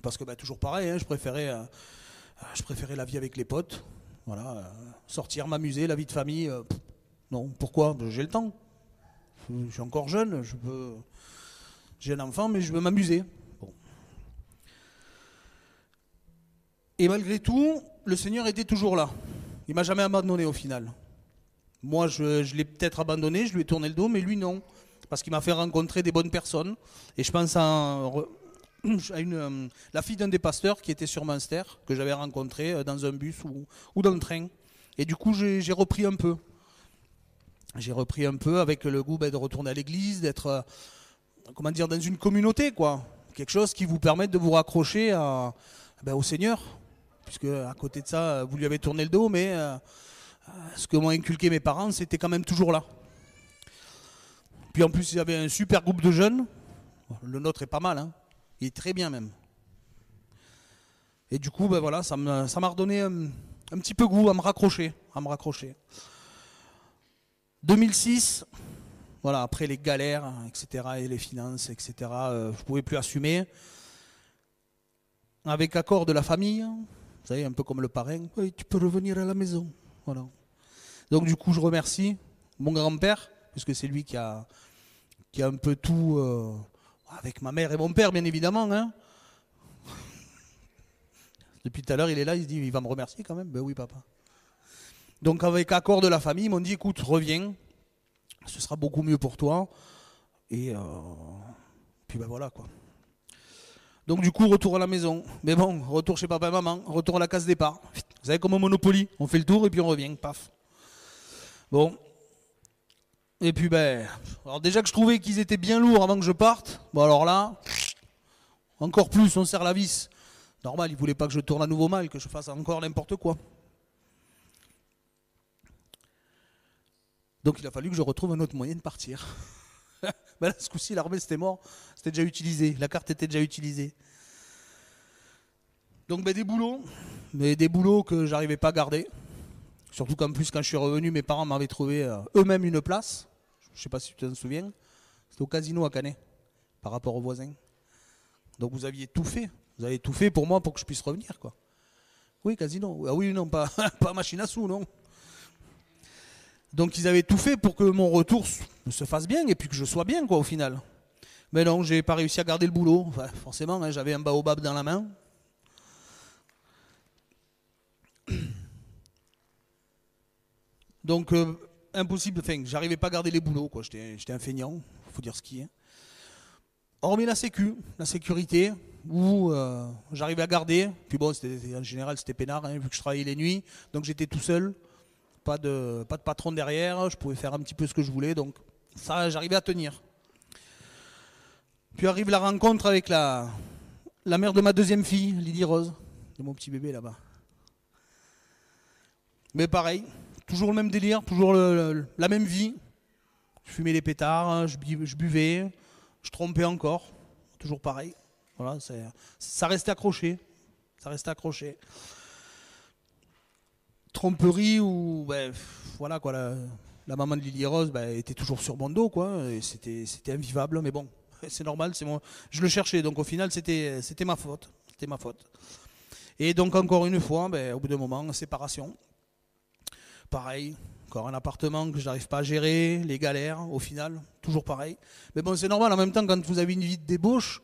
Parce que bah, toujours pareil, hein, je, préférais, euh, je préférais la vie avec les potes. Voilà, euh, sortir, m'amuser, la vie de famille. Euh, non, pourquoi? J'ai le temps. Je suis encore jeune, je peux, j'ai un enfant, mais je veux m'amuser. Et malgré tout, le Seigneur était toujours là. Il m'a jamais abandonné au final. Moi, je, l'ai peut-être abandonné, je lui ai tourné le dos, mais lui non. Parce qu'il m'a fait rencontrer des bonnes personnes. Et je pense à, euh, la fille d'un des pasteurs qui était sur Munster, que j'avais rencontré euh, dans un bus ou, dans le train. Et du coup, j'ai repris un peu. J'ai repris un peu avec le goût ben, de retourner à l'église, d'être euh, comment dire, dans une communauté, quoi. Quelque chose qui vous permette de vous raccrocher ben, au Seigneur puisque à côté de ça, vous lui avez tourné le dos, mais ce que m'ont inculqué mes parents, c'était quand même toujours là. Puis en plus, il y avait un super groupe de jeunes. Le nôtre est pas mal, hein. il est très bien même. Et du coup, ben voilà, ça m'a redonné un, petit peu goût à me raccrocher, à me raccrocher. 2006, voilà, après les galères, etc., et les finances, etc., euh, je ne pouvais plus assumer. Avec accord de la famille, vous savez, un peu comme le parrain, oui, tu peux revenir à la maison. Voilà. Donc du coup, je remercie mon grand-père, puisque c'est lui qui a, un peu tout, euh, avec ma mère et mon père, bien évidemment. Hein. Depuis tout à l'heure, il est là, il se dit, il va me remercier quand même. Ben oui, papa. Donc avec accord de la famille, ils m'ont dit, écoute, reviens, ce sera beaucoup mieux pour toi. Et euh, puis ben voilà quoi. Donc du coup, retour à la maison. Mais bon, retour chez papa et maman, retour à la case départ. Vous savez, comme au Monopoly, on fait le tour et puis on revient, paf. Bon. Et puis ben, alors déjà que je trouvais qu'ils étaient bien lourds avant que je parte, bon alors là, encore plus, on serre la vis. Normal, ils voulaient pas que je tourne à nouveau mal, que je fasse encore n'importe quoi. Donc il a fallu que je retrouve un autre moyen de partir. ben là, ce coup-ci, l'armée c'était mort, c'était déjà utilisé, la carte était déjà utilisée. Donc ben, des boulots, mais des boulots que j'arrivais pas à garder. Surtout qu'en plus, quand je suis revenu, mes parents m'avaient trouvé euh, eux-mêmes une place. Je sais pas si tu t'en souviens. C'était au casino à Canet, par rapport aux voisins. Donc vous aviez tout fait. Vous avez tout fait pour moi pour que je puisse revenir, quoi. Oui, casino. Ah oui, non, pas, pas machine à sous, non. Donc ils avaient tout fait pour que mon retour se fasse bien et puis que je sois bien, quoi, au final. Mais non, j'ai pas réussi à garder le boulot. Forcément, hein, j'avais un baobab dans la main. Donc, euh, impossible. Enfin, j'arrivais pas à garder les boulots, quoi. J'étais un feignant, faut dire ce qui est. Hormis la sécu, la sécurité, où euh, j'arrivais à garder. Puis bon, en général, c'était peinard, hein, vu que je travaillais les nuits. Donc j'étais tout seul. Pas de, pas de patron derrière. Je pouvais faire un petit peu ce que je voulais. Donc ça, j'arrivais à tenir. Puis arrive la rencontre avec la, la mère de ma deuxième fille, Lydie Rose, de mon petit bébé là-bas. Mais pareil, toujours le même délire, toujours la même vie. Je fumais les pétards, hein, je, bu- je buvais, je trompais encore, toujours pareil. Voilà, ça restait accroché, ça restait accroché. Tromperie ou ben, voilà quoi, la, maman de Lily Rose ben, était toujours sur mon dos c'était invivable, mais bon, c'est normal, c'est moi, je le cherchais, donc au final c'était c'était ma faute, c'était ma faute. Et donc encore une fois, ben, au bout d'un moment, séparation. Pareil, encore un appartement que je n'arrive pas à gérer, les galères, au final, toujours pareil. Mais bon, c'est normal, en même temps, quand vous avez une vie de débauche,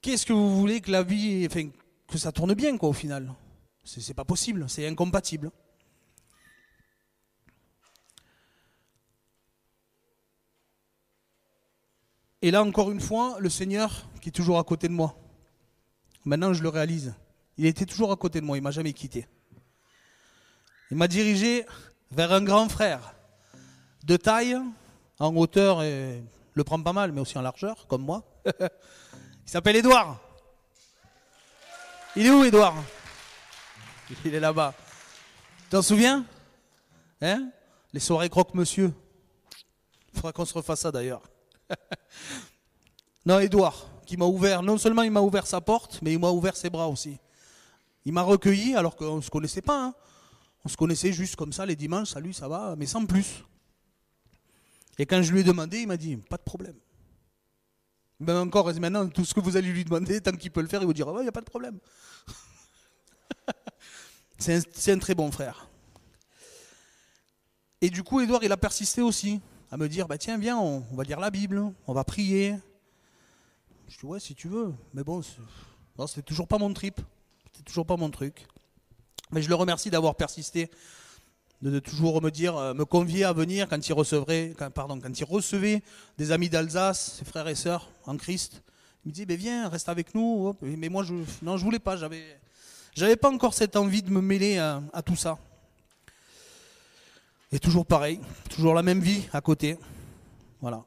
qu'est-ce que vous voulez que la vie, que ça tourne bien, au final? C'est pas possible, c'est incompatible. Et là, encore une fois, le Seigneur qui est toujours à côté de moi. Maintenant, je le réalise. Il était toujours à côté de moi, il m'a jamais quitté. Il m'a dirigé vers un grand frère de taille, en hauteur, et le prend pas mal, mais aussi en largeur, comme moi. Il s'appelle Édouard. Il est où, Édouard? Il est là-bas. Tu t'en souviens? Hein? Les soirées croque-monsieur. Il faudra qu'on se refasse ça d'ailleurs. non, Édouard, qui m'a ouvert, non seulement il m'a ouvert sa porte, mais il m'a ouvert ses bras aussi. Il m'a recueilli alors qu'on ne se connaissait pas. hein. On se connaissait juste comme ça les dimanches, salut, ça va, mais sans plus. Et quand je lui ai demandé, il m'a dit, pas de problème. Même encore, maintenant, tout ce que vous allez lui demander, tant qu'il peut le faire, il vous dira, il n'y a pas de problème. c'est un, très bon frère. Et du coup, Edouard, il a persisté aussi à me dire, bah tiens, viens, on, va lire la Bible, on va prier. Je dis, ouais, si tu veux. Mais bon, c'était toujours pas mon trip. C'était toujours pas mon truc. Mais je le remercie d'avoir persisté, de, toujours me dire, euh, me convier à venir quand il recevrait, pardon, quand il recevait des amis d'Alsace, ses frères et sœurs en Christ. Il me disait, ben viens, reste avec nous. Mais moi, je, non, je voulais pas. J'avais, j'avais pas encore cette envie de me mêler à, à tout ça. Et toujours pareil, toujours la même vie à côté. Voilà.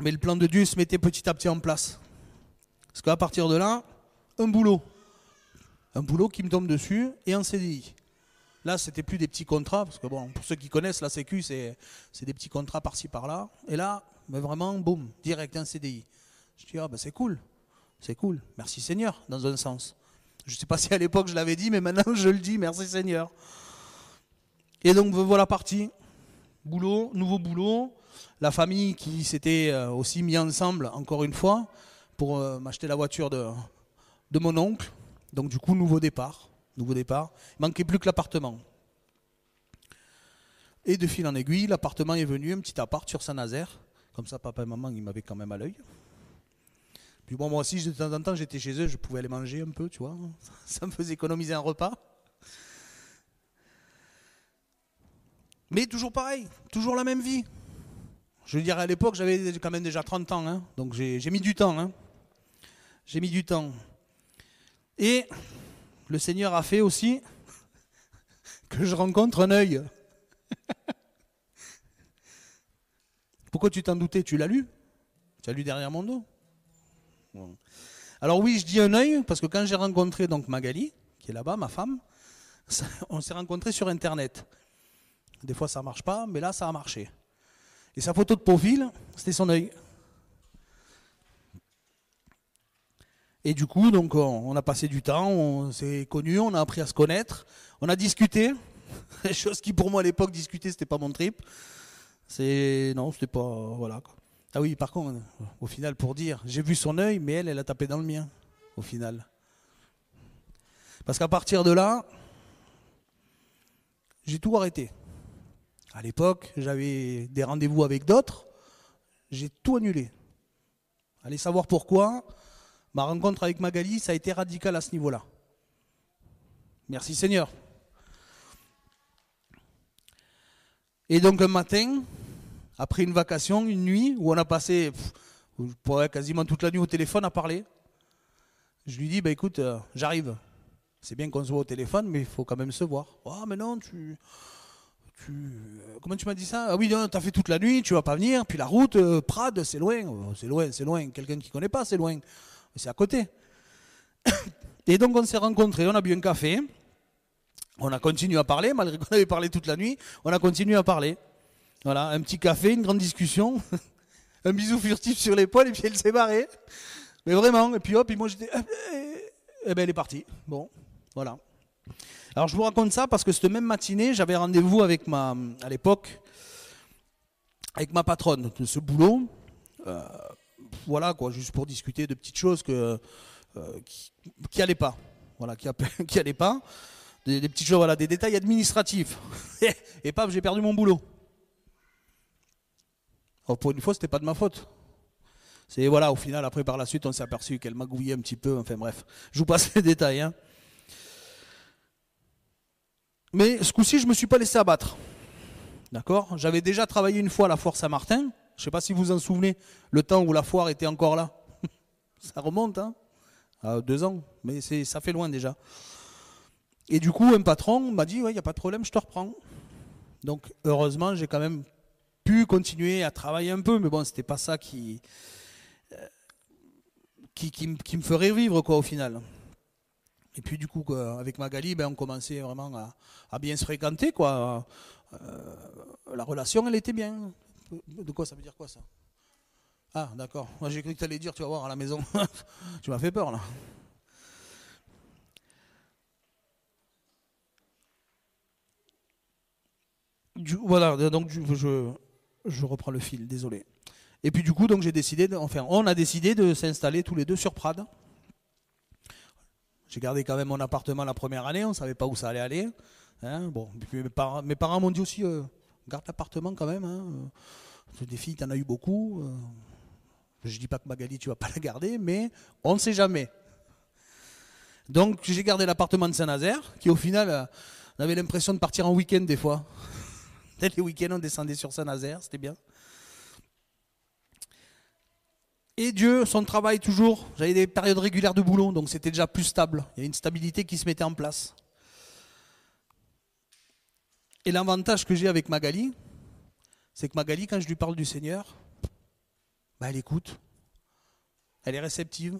Mais le plan de Dieu se mettait petit à petit en place. Parce qu'à partir de là, un boulot un boulot qui me tombe dessus et en CDI. Là, c'était plus des petits contrats, parce que bon, pour ceux qui connaissent la Sécu, c'est des petits contrats par-ci par-là. Et là, mais vraiment, boum, direct un CDI. Je dis, ah ben c'est cool, c'est cool. Merci Seigneur, dans un sens. Je ne sais pas si à l'époque je l'avais dit, mais maintenant je le dis, merci Seigneur. Et donc voilà parti. Boulot, nouveau boulot. La famille qui s'était euh, aussi mis ensemble, encore une fois, pour euh, m'acheter la voiture de mon oncle. Donc du coup, nouveau départ. Nouveau départ. Manquait plus que l'appartement. Et de fil en aiguille, l'appartement est venu, un petit appart sur Saint-Nazaire. Comme ça, papa et maman, ils m'avaient quand même à l'œil. Puis bon, moi aussi, de temps en temps, j'étais chez eux, je pouvais aller manger un peu, tu vois. Ça me faisait économiser un repas. Mais toujours pareil, toujours la même vie. Je veux dire, à l'époque, j'avais quand même déjà 30 ans, hein. donc j'ai j'ai mis du temps. hein. J'ai mis du temps. Et le Seigneur a fait aussi que je rencontre un œil. Pourquoi tu t'en doutais? Tu l'as lu? Tu as lu derrière mon dos? Alors oui, je dis un œil parce que quand j'ai rencontré donc Magali, qui est là-bas, ma femme, on s'est rencontrés sur Internet. Des fois ça marche pas, mais là ça a marché. Et sa photo de profil, c'était son œil. Et du coup, donc, on, a passé du temps, on s'est connus, on a appris à se connaître, on a discuté. Chose qui pour moi à l'époque discuter c'était pas mon trip. C'est non, c'était pas voilà. Ah oui, par contre, au final pour dire, j'ai vu son œil, mais elle, elle a tapé dans le mien. Au final. Parce qu'à partir de là, j'ai tout arrêté. À l'époque, j'avais des rendez-vous avec d'autres, j'ai tout annulé. Allez savoir pourquoi. Ma rencontre avec Magali, ça a été radical à ce niveau-là. Merci Seigneur. Et donc un matin, après une vacation, une nuit, où on a passé quasiment toute la nuit au téléphone à parler, je lui dis, bah, écoute, euh, j'arrive. C'est bien qu'on se voit au téléphone, mais il faut quand même se voir. Ah, mais non, tu. tu euh, comment tu m'as dit ça? Ah oui, tu as fait toute la nuit, tu vas pas venir. Puis la route, euh, Prades, c'est loin. Oh, c'est loin, c'est loin. Quelqu'un qui connaît pas, c'est loin. C'est à côté. Et donc on s'est rencontrés, on a bu un café. On a continué à parler, malgré qu'on avait parlé toute la nuit. On a continué à parler. Voilà, un petit café, une grande discussion. un bisou furtif sur l'épaule et puis elle s'est barrée. Mais vraiment, et puis hop, et moi j'étais. Et ben elle est partie. Bon, voilà. Alors je vous raconte ça parce que cette même matinée, j'avais rendez-vous avec ma, à l'époque, avec ma patronne de ce boulot. Euh, voilà quoi, juste pour discuter de petites choses euh, qui, qui allaient pas. Voilà, qui, qui allaient pas. Des, petites choses, voilà, des détails administratifs. et paf, j'ai perdu mon boulot. Pour une fois, c'était pas de ma faute. C'est voilà, au final, après par la suite, on s'est aperçu qu'elle magouillait un petit peu. Enfin bref, je vous passe les détails. Hein. Mais ce coup-ci, je ne me suis pas laissé abattre. D'accord? J'avais déjà travaillé une fois à la Foire Saint-Martin. Je ne sais pas si vous en souvenez, le temps où la foire était encore là. ça remonte, hein à Deux ans, mais ça fait loin déjà. Et du coup, un patron m'a dit, il n'y a pas de problème, je te reprends. Donc, heureusement, j'ai quand même pu continuer à travailler un peu, mais bon, c'était pas ça qui, euh, me ferait vivre, quoi, au final. Et puis, du coup, avec Magali, ben, on commençait vraiment à, bien se fréquenter, quoi. Euh, la relation, elle était bien. De quoi ça veut dire quoi, ça Ah, d'accord. Moi, j'ai cru que tu allais dire, tu vas voir, à la maison. tu m'as fait peur, là. voilà, donc je, reprends le fil, désolé. Et puis du coup, donc j'ai décidé, enfin, on a décidé de s'installer tous les deux sur Prades. J'ai gardé quand même mon appartement la première année, on ne savait pas où ça allait aller. Hein. bon, mes parents m'ont dit aussi, euh, garde l'appartement quand même. Hein. Euh, des filles, tu en as eu beaucoup. Euh. je dis pas que Magali, tu vas pas la garder, mais on ne sait jamais. Donc j'ai gardé l'appartement de Saint-Nazaire, qui au final, on avait l'impression de partir en week-end des fois. Les week-ends, on descendait sur Saint-Nazaire, c'était bien. Et Dieu, son travail toujours, j'avais des périodes régulières de boulot, donc c'était déjà plus stable. Il y a une stabilité qui se mettait en place. Et l'avantage que j'ai avec Magali, c'est que Magali, quand je lui parle du Seigneur, bah, elle écoute. Elle est réceptive.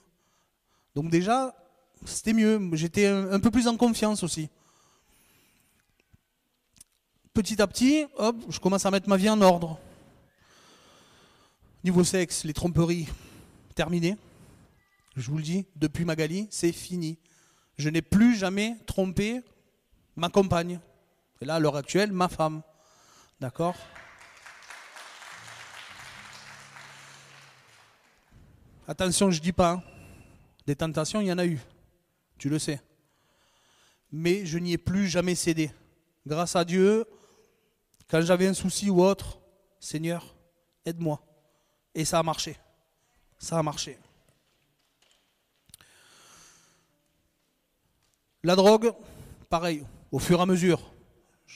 Donc déjà, c'était mieux. J'étais un peu plus en confiance aussi petit à petit, hop, je commence à mettre ma vie en ordre. Niveau sexe, les tromperies, terminé. Je vous le dis, depuis Magali, c'est fini. Je n'ai plus jamais trompé ma compagne. Et là, à l'heure actuelle, ma femme. D'accord? Attention, je ne dis pas. Hein. Des tentations, il y en a eu. Tu le sais. Mais je n'y ai plus jamais cédé. Grâce à Dieu, quand j'avais un souci ou autre, Seigneur, aide-moi. Et ça a marché. Ça a marché. La drogue, pareil, au fur et à mesure.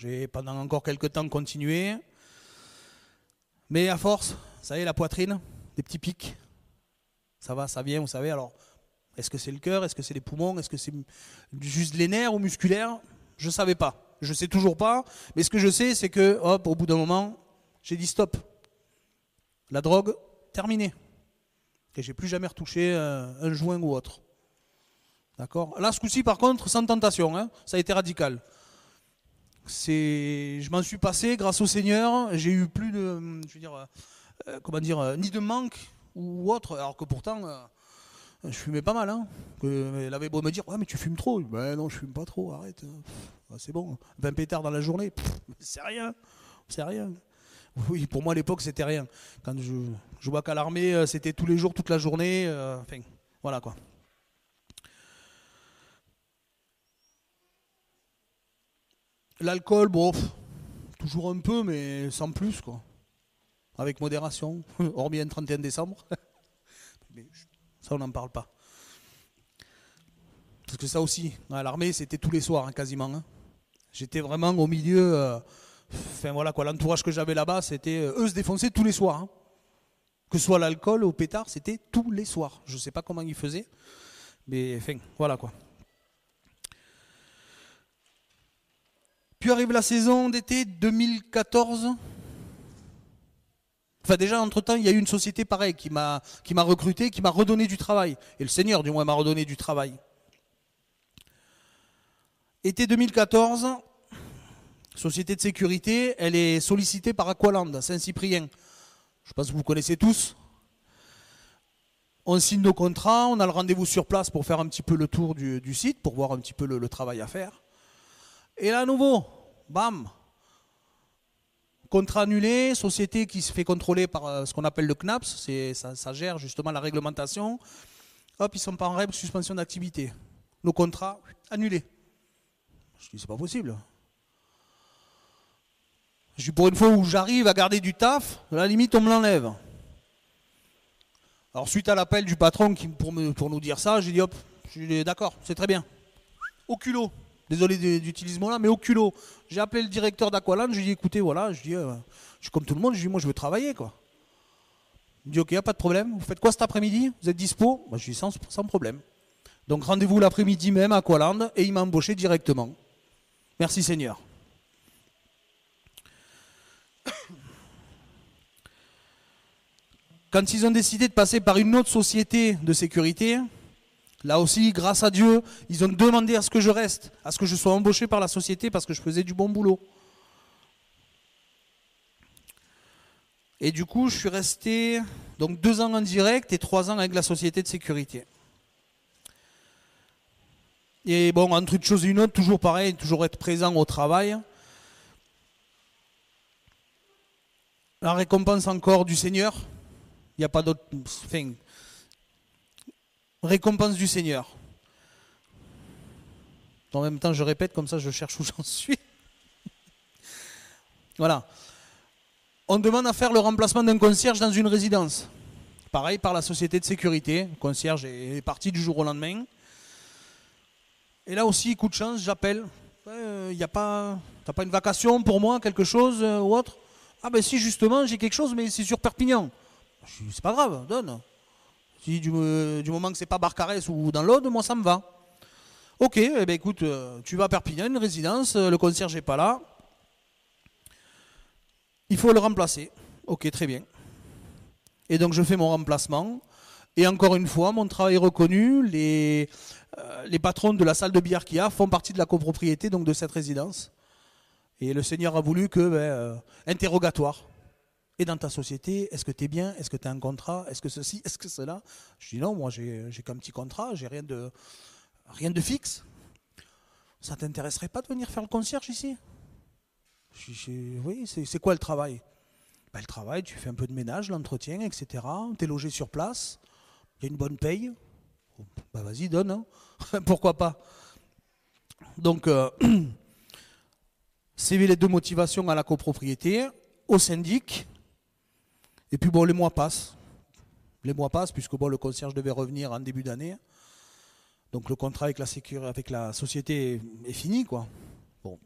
J'ai pendant encore quelques temps continué. Mais à force, y est, la poitrine, des petits pics. Ça va, ça vient, vous savez. Alors, est-ce que c'est le cœur Est-ce que c'est les poumons Est-ce que c'est juste les nerfs ou musculaires? Je ne savais pas. Je ne sais toujours pas. Mais ce que je sais, c'est que, hop, au bout d'un moment, j'ai dit stop. La drogue, terminée. Et j'ai plus jamais retouché euh, un, joint ou autre. D'accord? Là, ce coup-ci, par contre, sans tentation. Hein, ça a été radical. C'est, je m'en suis passé grâce au Seigneur. J'ai eu plus de, je veux dire, euh, comment dire, euh, ni de manque ou autre. Alors que pourtant, Je fumais pas mal, hein. Que- Elle avait beau me dire, ouais, mais tu fumes trop. Ben non, je fume pas trop, arrête. Ah, c'est bon. 20 pétards dans la journée, c'est rien. C'est rien. Oui, pour moi à l'époque, c'était rien. Quand je, je vois qu'à l'armée, euh, c'était tous les jours, toute la journée. euh, Enfin, voilà quoi. L'alcool, bon, toujours un peu, mais sans plus, quoi. Avec modération, hormis un 31 décembre. mais ça, on n'en parle pas. Parce que ça aussi, à l'armée, c'était tous les soirs, hein, quasiment. hein. J'étais vraiment au milieu. euh, Enfin voilà quoi, l'entourage que j'avais là-bas, c'était euh, eux se défonçaient tous les soirs. hein. Que ce soit l'alcool ou pétard, c'était tous les soirs. Je ne sais pas comment ils faisaient, mais enfin voilà quoi. Puis arrive la saison d'été 2014. Enfin déjà entre-temps, il y a eu une société pareille qui m'a recruté, qui m'a redonné du travail. Et le Seigneur du moins m'a redonné du travail. Été 2014, société de sécurité, elle est sollicitée par Aqualand, Saint-Cyprien. Je pense que vous connaissez tous. On signe nos contrats, on a le rendez-vous sur place pour faire un petit peu le tour du, du site, pour voir un petit peu le, le travail à faire. Et là, à nouveau, bam, contrat annulé, société qui se fait contrôler par euh, ce qu'on appelle le CNAPS, ça, ça gère justement la réglementation. Hop, ils sont pas en règle, suspension d'activité. Nos contrats annulés. Je dis, c'est pas possible. Pour une fois où j'arrive à garder du taf, à la limite, on me l'enlève. Alors, suite à l'appel du patron pour, nous dire ça, j'ai dit, hop, d'accord, c'est très bien. Au culot. Désolé d'utiliser mot-là, mais au culot. J'ai appelé le directeur d'Aqualand, je lui ai dit, écoutez, voilà, je dis, euh, je suis comme tout le monde, je dis, moi, je veux travailler, quoi. Il me dit, ok, a pas de problème. Vous faites quoi cet après-midi? Vous êtes dispo? Moi, Je dis, sans, sans problème. Donc, rendez-vous l'après-midi même à Aqualand, et il m'a embauché directement. Merci Seigneur. Quand ils ont décidé de passer par une autre société de sécurité, là aussi, grâce à Dieu, ils ont demandé à ce que je reste, à ce que je sois embauché par la société parce que je faisais du bon boulot. Et du coup, je suis resté donc deux ans en direct et trois ans avec la société de sécurité. Et bon, entre une chose et une autre, toujours pareil, toujours être présent au travail. La récompense encore du Seigneur. Il n'y a pas d'autre. Enfin, récompense du Seigneur. En même temps, je répète, comme ça je cherche où j'en suis. voilà. On demande à faire le remplacement d'un concierge dans une résidence. Pareil par la société de sécurité. Le concierge est parti du jour au lendemain. Et là aussi, coup de chance, j'appelle. Il n'y a pas, t'as pas une vacation pour moi, quelque chose euh, ou autre? Ah ben si justement, j'ai quelque chose, mais c'est sur Perpignan. C'est pas grave, donne. Euh, du moment que c'est pas Barcarès ou dans l'Aude, moi ça me va. Ok, eh ben écoute, euh, tu vas à Perpignan, une résidence, euh, le concierge n'est pas là. Il faut le remplacer. Ok, très bien. Et donc je fais mon remplacement. Et encore une fois, mon travail est reconnu. Les, les patrons de la salle de billard qu'il y a font partie de la copropriété donc de cette résidence. Et le Seigneur a voulu que, ben, interrogatoire. Et dans ta société, est-ce que tu es bien? Est-ce que tu as un contrat? Est-ce que ceci? Est-ce que cela? Je dis non, moi j'ai qu'un petit contrat, j'ai rien de, rien de fixe. Ça t'intéresserait pas de venir faire le concierge ici? Je Oui, c'est c'est quoi le travail? Ben, Le travail, tu fais un peu de ménage, l'entretien, etc. Tu es logé sur place, il y a une bonne paye. Bah vas-y, donne. hein. Pourquoi pas? Donc, euh, CV les deux motivations à la copropriété, au syndic. Et puis bon, les mois passent. Les mois passent, puisque bon, le concierge devait revenir en début d'année. Donc le contrat avec la, sécurité, avec la société est, fini, quoi. Bon,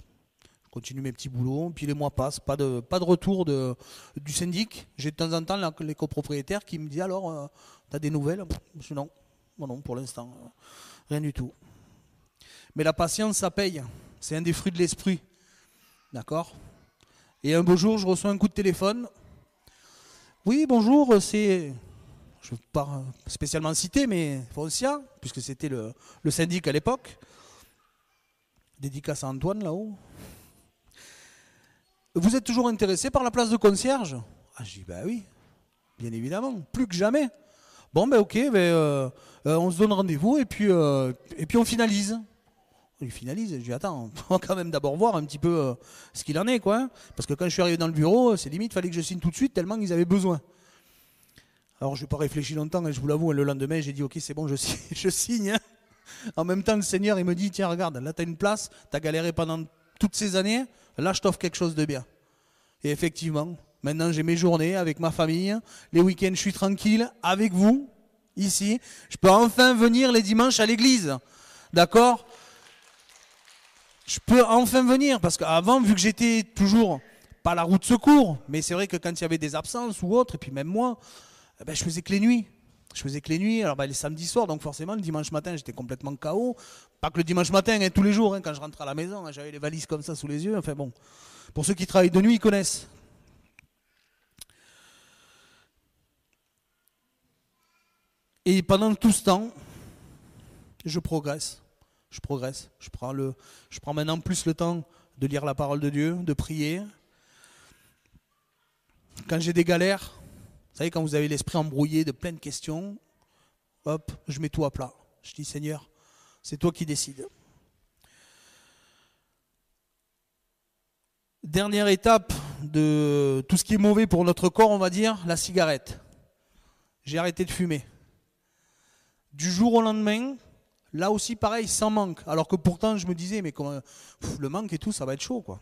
je continue mes petits boulots, puis les mois passent, pas de, pas de retour de, du syndic. J'ai de temps en temps les copropriétaires qui me disent alors, euh, t'as des nouvelles? Je non, non, non, pour l'instant, euh, rien du tout. Mais la patience, ça paye. C'est un des fruits de l'esprit. D'accord? Et un beau jour, je reçois un coup de téléphone. Oui, bonjour, c'est. Je ne veux pas spécialement citer, mais Foncia, puisque c'était le, syndic à l'époque. Dédicace à Antoine là-haut. Vous êtes toujours intéressé par la place de concierge? Ah, je dis, bah oui, bien évidemment, plus que jamais. Bon, ben ok, ben, euh, euh, on se donne rendez-vous euh, et puis on finalise. Il finalise, je dis attends, on va quand même d'abord voir un petit peu euh, ce qu'il en est, quoi. hein. Parce que quand je suis arrivé dans le bureau, c'est limite, fallait que je signe tout de suite tellement ils avaient besoin. Alors je n'ai pas réfléchi longtemps, et je vous l'avoue, le lendemain, j'ai dit ok, c'est bon, je, signe- hein. En même temps, le Seigneur, il me dit tiens, regarde, là, tu as une place, tu as galéré pendant toutes ces années, là, je t'offre quelque chose de bien. Et effectivement, maintenant, j'ai mes journées avec ma famille, les week-ends, je suis tranquille avec vous, ici. Je peux enfin venir les dimanches à l'église. D'accord? Je peux enfin venir parce qu'avant, vu que j'étais toujours pas la roue de secours, mais c'est vrai que quand il y avait des absences ou autre, et puis même moi, eh ben, je faisais que les nuits. Je faisais que les nuits, alors ben, les samedis soirs, donc forcément le dimanche matin j'étais complètement KO. Pas que le dimanche matin, hein, tous les jours, hein, quand je rentrais à la maison, hein, j'avais les valises comme ça sous les yeux. Enfin bon, pour ceux qui travaillent de nuit, ils connaissent. Et pendant tout ce temps, je progresse je progresse. Je prends, le, je maintenant plus le temps de lire la parole de Dieu, de prier. Quand j'ai des galères, vous savez, quand vous avez l'esprit embrouillé de plein de questions, hop, je mets tout à plat. Je dis Seigneur, c'est toi qui décides. Dernière étape de tout ce qui est mauvais pour notre corps, on va dire, la cigarette. J'ai arrêté de fumer. Du jour au lendemain, Là aussi, pareil, sans manque. Alors que pourtant, je me disais, mais le manque et tout, ça va être chaud, quoi.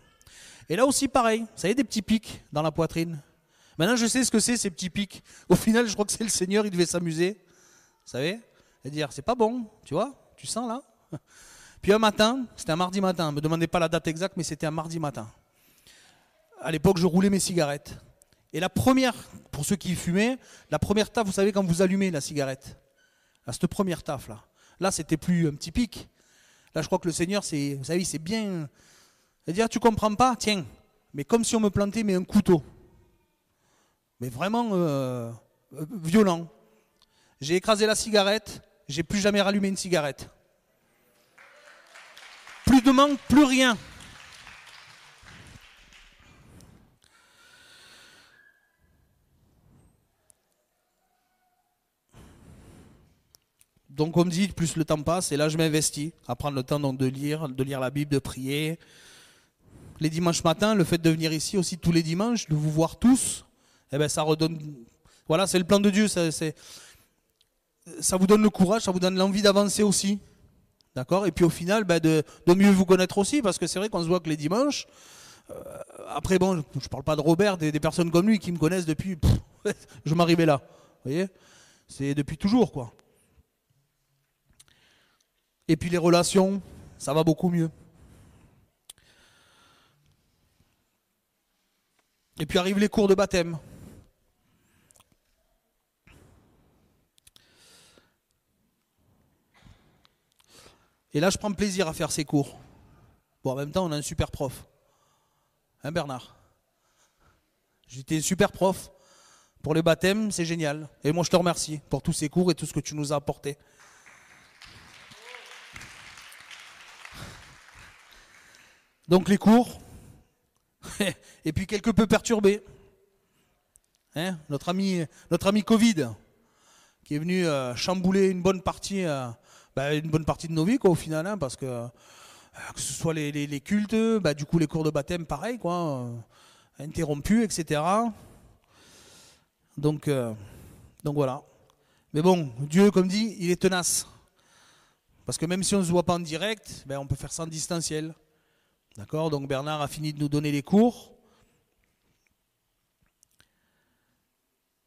Et là aussi, pareil. Vous savez, des petits pics dans la poitrine. Maintenant, je sais ce que c'est, ces petits pics. Au final, je crois que c'est le Seigneur, il devait s'amuser. Vous savez? Et dire, c'est pas bon, tu vois? Tu sens là? Puis un matin, c'était un mardi matin, ne me demandez pas la date exacte, mais c'était un mardi matin. À l'époque, je roulais mes cigarettes. Et la première, pour ceux qui fumaient, la première taf, vous savez, quand vous allumez la cigarette, à cette première taf là, Là, c'était plus un petit pic. Là, je crois que le Seigneur, c'est, vous savez, c'est bien. C'est-à-dire, tu comprends pas, tiens, mais comme si on me plantait, mais un couteau. Mais vraiment euh, euh, violent. J'ai écrasé la cigarette, j'ai plus jamais rallumé une cigarette. Plus de manque, plus rien. Donc, comme dit, plus le temps passe, et là, je m'investis à prendre le temps donc, de lire, de lire la Bible, de prier. Les dimanches matins, le fait de venir ici aussi tous les dimanches, de vous voir tous, eh ben, ça redonne. Voilà, c'est le plan de Dieu. Ça, vous donne le courage, ça vous donne l'envie d'avancer aussi. D'accord? Et puis au final, ben, de, mieux vous connaître aussi, parce que c'est vrai qu'on se voit que les dimanches. euh, après, bon, je ne parle pas de Robert, des, personnes comme lui qui me connaissent depuis. je m'arrivais là. Vous voyez? C'est depuis toujours, quoi. Et puis les relations, ça va beaucoup mieux. Et puis arrivent les cours de baptême. Et là, je prends plaisir à faire ces cours. Bon, en même temps, on a un super prof. Hein, Bernard? J'étais un super prof. Pour les baptêmes, c'est génial. Et moi, je te remercie pour tous ces cours et tout ce que tu nous as apporté. Donc les cours, et puis quelque peu perturbés. Hein, notre, ami, notre ami Covid, qui est venu euh, chambouler une bonne partie, euh, bah, une bonne partie de nos vies, au final, hein, parce que euh, que ce soit les, cultes, bah, du coup les cours de baptême, pareil, quoi, interrompus, etc. Donc, donc voilà. Mais bon, Dieu, comme dit, il est tenace. Parce que même si on ne se voit pas en direct, ben, on peut faire ça en distanciel. D'accord Donc Bernard a fini de nous donner les cours.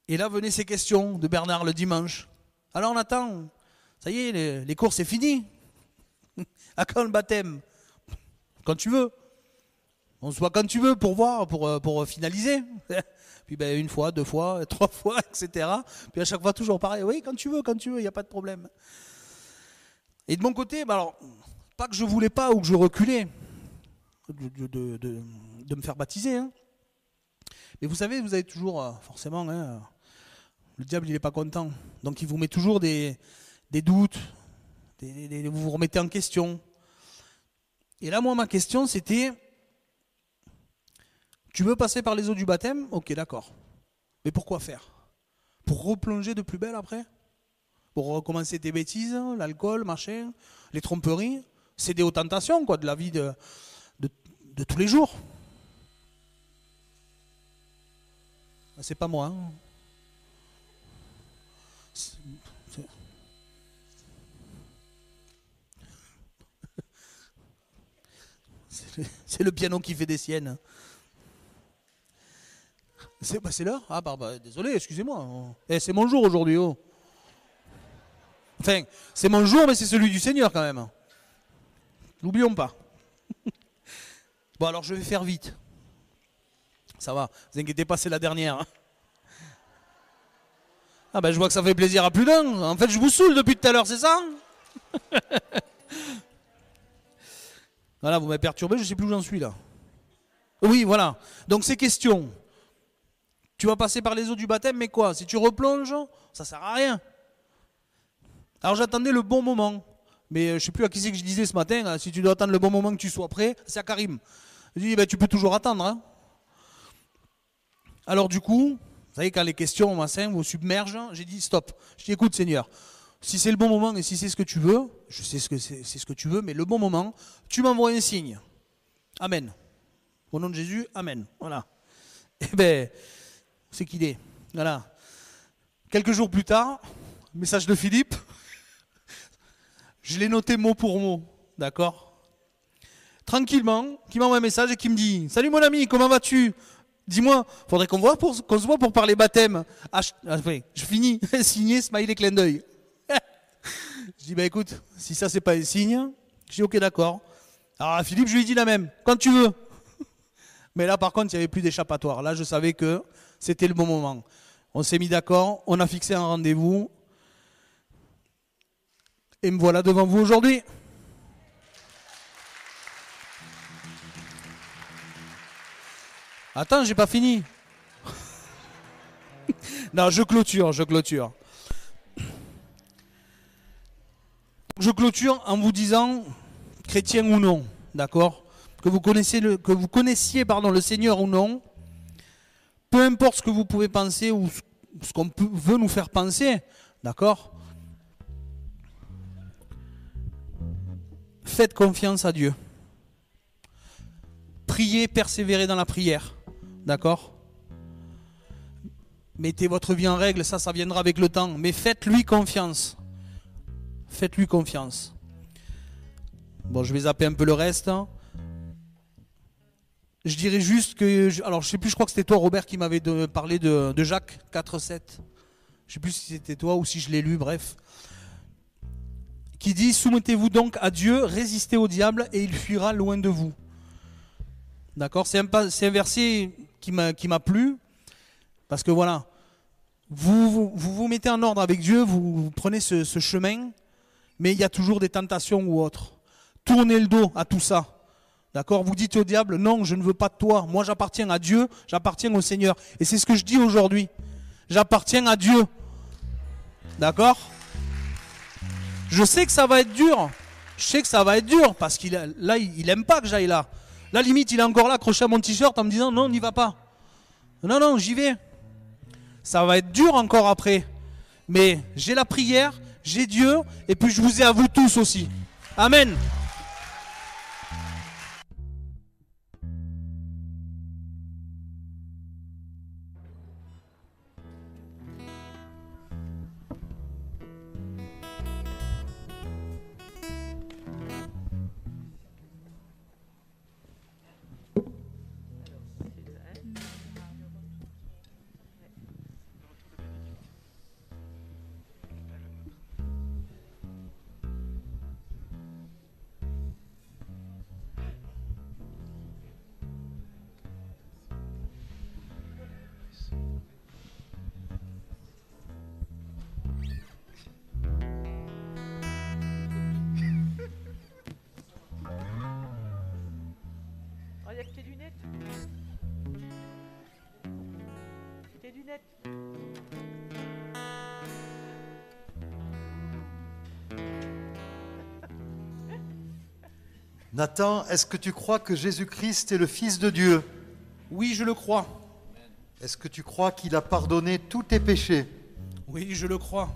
Et là venaient ces questions de Bernard le dimanche. Alors Nathan, ça y est, les, cours c'est fini. À quand le baptême? Quand tu veux. On se voit quand tu veux pour voir, pour, euh, pour finaliser. Puis ben, une fois, deux fois, trois fois, etc. Puis à chaque fois toujours pareil. Oui, quand tu veux, quand tu veux, il n'y a pas de problème. Et de mon côté, ben alors, pas que je voulais pas ou que je reculais de, me faire baptiser. hein. Mais vous savez, vous avez toujours, euh, forcément, hein, le diable, il n'est pas content. Donc il vous met toujours des, doutes, vous vous remettez en question. Et là, moi, ma question, c'était, tu veux passer par les eaux du baptême? Ok, d'accord. Mais pourquoi faire? Pour replonger de plus belle après? Pour recommencer tes bêtises, l'alcool, machin, les tromperies? C'est des tentations, quoi, de la vie de, de, tous les jours. Ah, C'est pas moi. hein. C'est- le- piano qui fait des siennes. C'est bah, l'heure Ah, bah, bah, désolé, excusez-moi. Eh, c'est mon jour aujourd'hui. Oh. Enfin, c'est mon jour, mais c'est celui du Seigneur quand même. N'oublions pas. Bon, alors je vais faire vite. Ça va, vous inquiétez pas, c'est la dernière. hein. Ah ben je vois que ça fait plaisir à plus d'un. En fait, je vous saoule depuis tout à l'heure, c'est ça Voilà, vous m'avez perturbé, je sais plus où j'en suis là. Oui, voilà. Donc ces questions. Tu vas passer par les eaux du baptême, mais quoi? Si tu replonges, ça sert à rien. Alors j'attendais le bon moment. Mais euh, je sais plus à qui c'est que je disais ce matin, hein, si tu dois attendre le bon moment que tu sois prêt, c'est à Karim. Je dis, ben, tu peux toujours attendre. hein. Alors du coup, vous savez, quand les questions machin, vous submergent, j'ai dit stop. Je dis écoute Seigneur, si c'est le bon moment et si c'est ce que tu veux, je sais ce que c'est ce que tu veux, mais le bon moment, tu m'envoies un signe. Amen. Au nom de Jésus, Amen. Voilà. Eh ben, c'est qu'il est. Voilà. Quelques jours plus tard, message de Philippe. Je l'ai noté mot pour mot, d'accord? Tranquillement, qui m'envoie un message et qui me dit Salut mon ami, comment vas-tu? Dis-moi, faudrait qu'on qu'on se voit pour parler baptême. Ah, je, ah, finis, signé, smiley, clin d'œil. je dis bah écoute, si ça c'est pas un signe, je dis ok d'accord. Alors Philippe, je lui dis la même, quand tu veux. Mais là par contre, il n'y avait plus d'échappatoire. Là, je savais que c'était le bon moment. On s'est mis d'accord, on a fixé un rendez-vous. Et me voilà devant vous aujourd'hui. Attends, j'ai pas fini. non, je clôture, je clôture. Je clôture en vous disant, chrétien ou non, d'accord que vous, connaissiez le, que vous connaissiez pardon, le Seigneur ou non, peu importe ce que vous pouvez penser ou ce- qu'on veut nous faire penser, d'accord Faites confiance à Dieu. Priez, persévérez dans la prière. D'accord? Mettez votre vie en règle, ça, ça viendra avec le temps. Mais faites-lui confiance. Faites-lui confiance. Bon, je vais zapper un peu le reste. Je dirais juste que. alors, je sais plus, je crois que c'était toi, Robert, qui m'avait parlé de, de Jacques 4,7. Je sais plus si c'était toi ou si je l'ai lu, bref. Qui dit Soumettez-vous donc à Dieu, résistez au diable et il fuira loin de vous. D'accord? C'est un, un verset qui m'a plu. Parce que voilà, vous vous, mettez en ordre avec Dieu, vous, vous prenez ce, ce chemin, mais il y a toujours des tentations ou autres. Tournez le dos à tout ça. D'accord? Vous dites au diable, non, je ne veux pas de toi. Moi, j'appartiens à Dieu, j'appartiens au Seigneur. Et c'est ce que je dis aujourd'hui. J'appartiens à Dieu. D'accord? Je sais que ça va être dur. Je sais que ça va être dur parce qu'il là, il, aime pas que j'aille là. Là, limite, il est encore là, accroché à mon t-shirt en me disant, non, n'y va pas. Non, non, j'y vais. Ça va être dur encore après. Mais j'ai la prière, j'ai Dieu, et puis je vous ai à vous tous aussi. Amen. Nathan, est-ce que tu crois que Jésus-Christ est le Fils de Dieu? Oui, je le crois. Est-ce que tu crois qu'il a pardonné tous tes péchés? Oui, je le crois.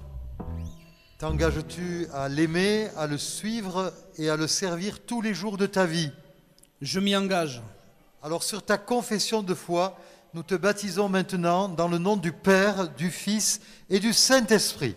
T'engages-tu à l'aimer, à le suivre et à le servir tous les jours de ta vie? Je m'y engage. Alors sur ta confession de foi, nous te baptisons maintenant dans le nom du Père, du Fils et du Saint-Esprit.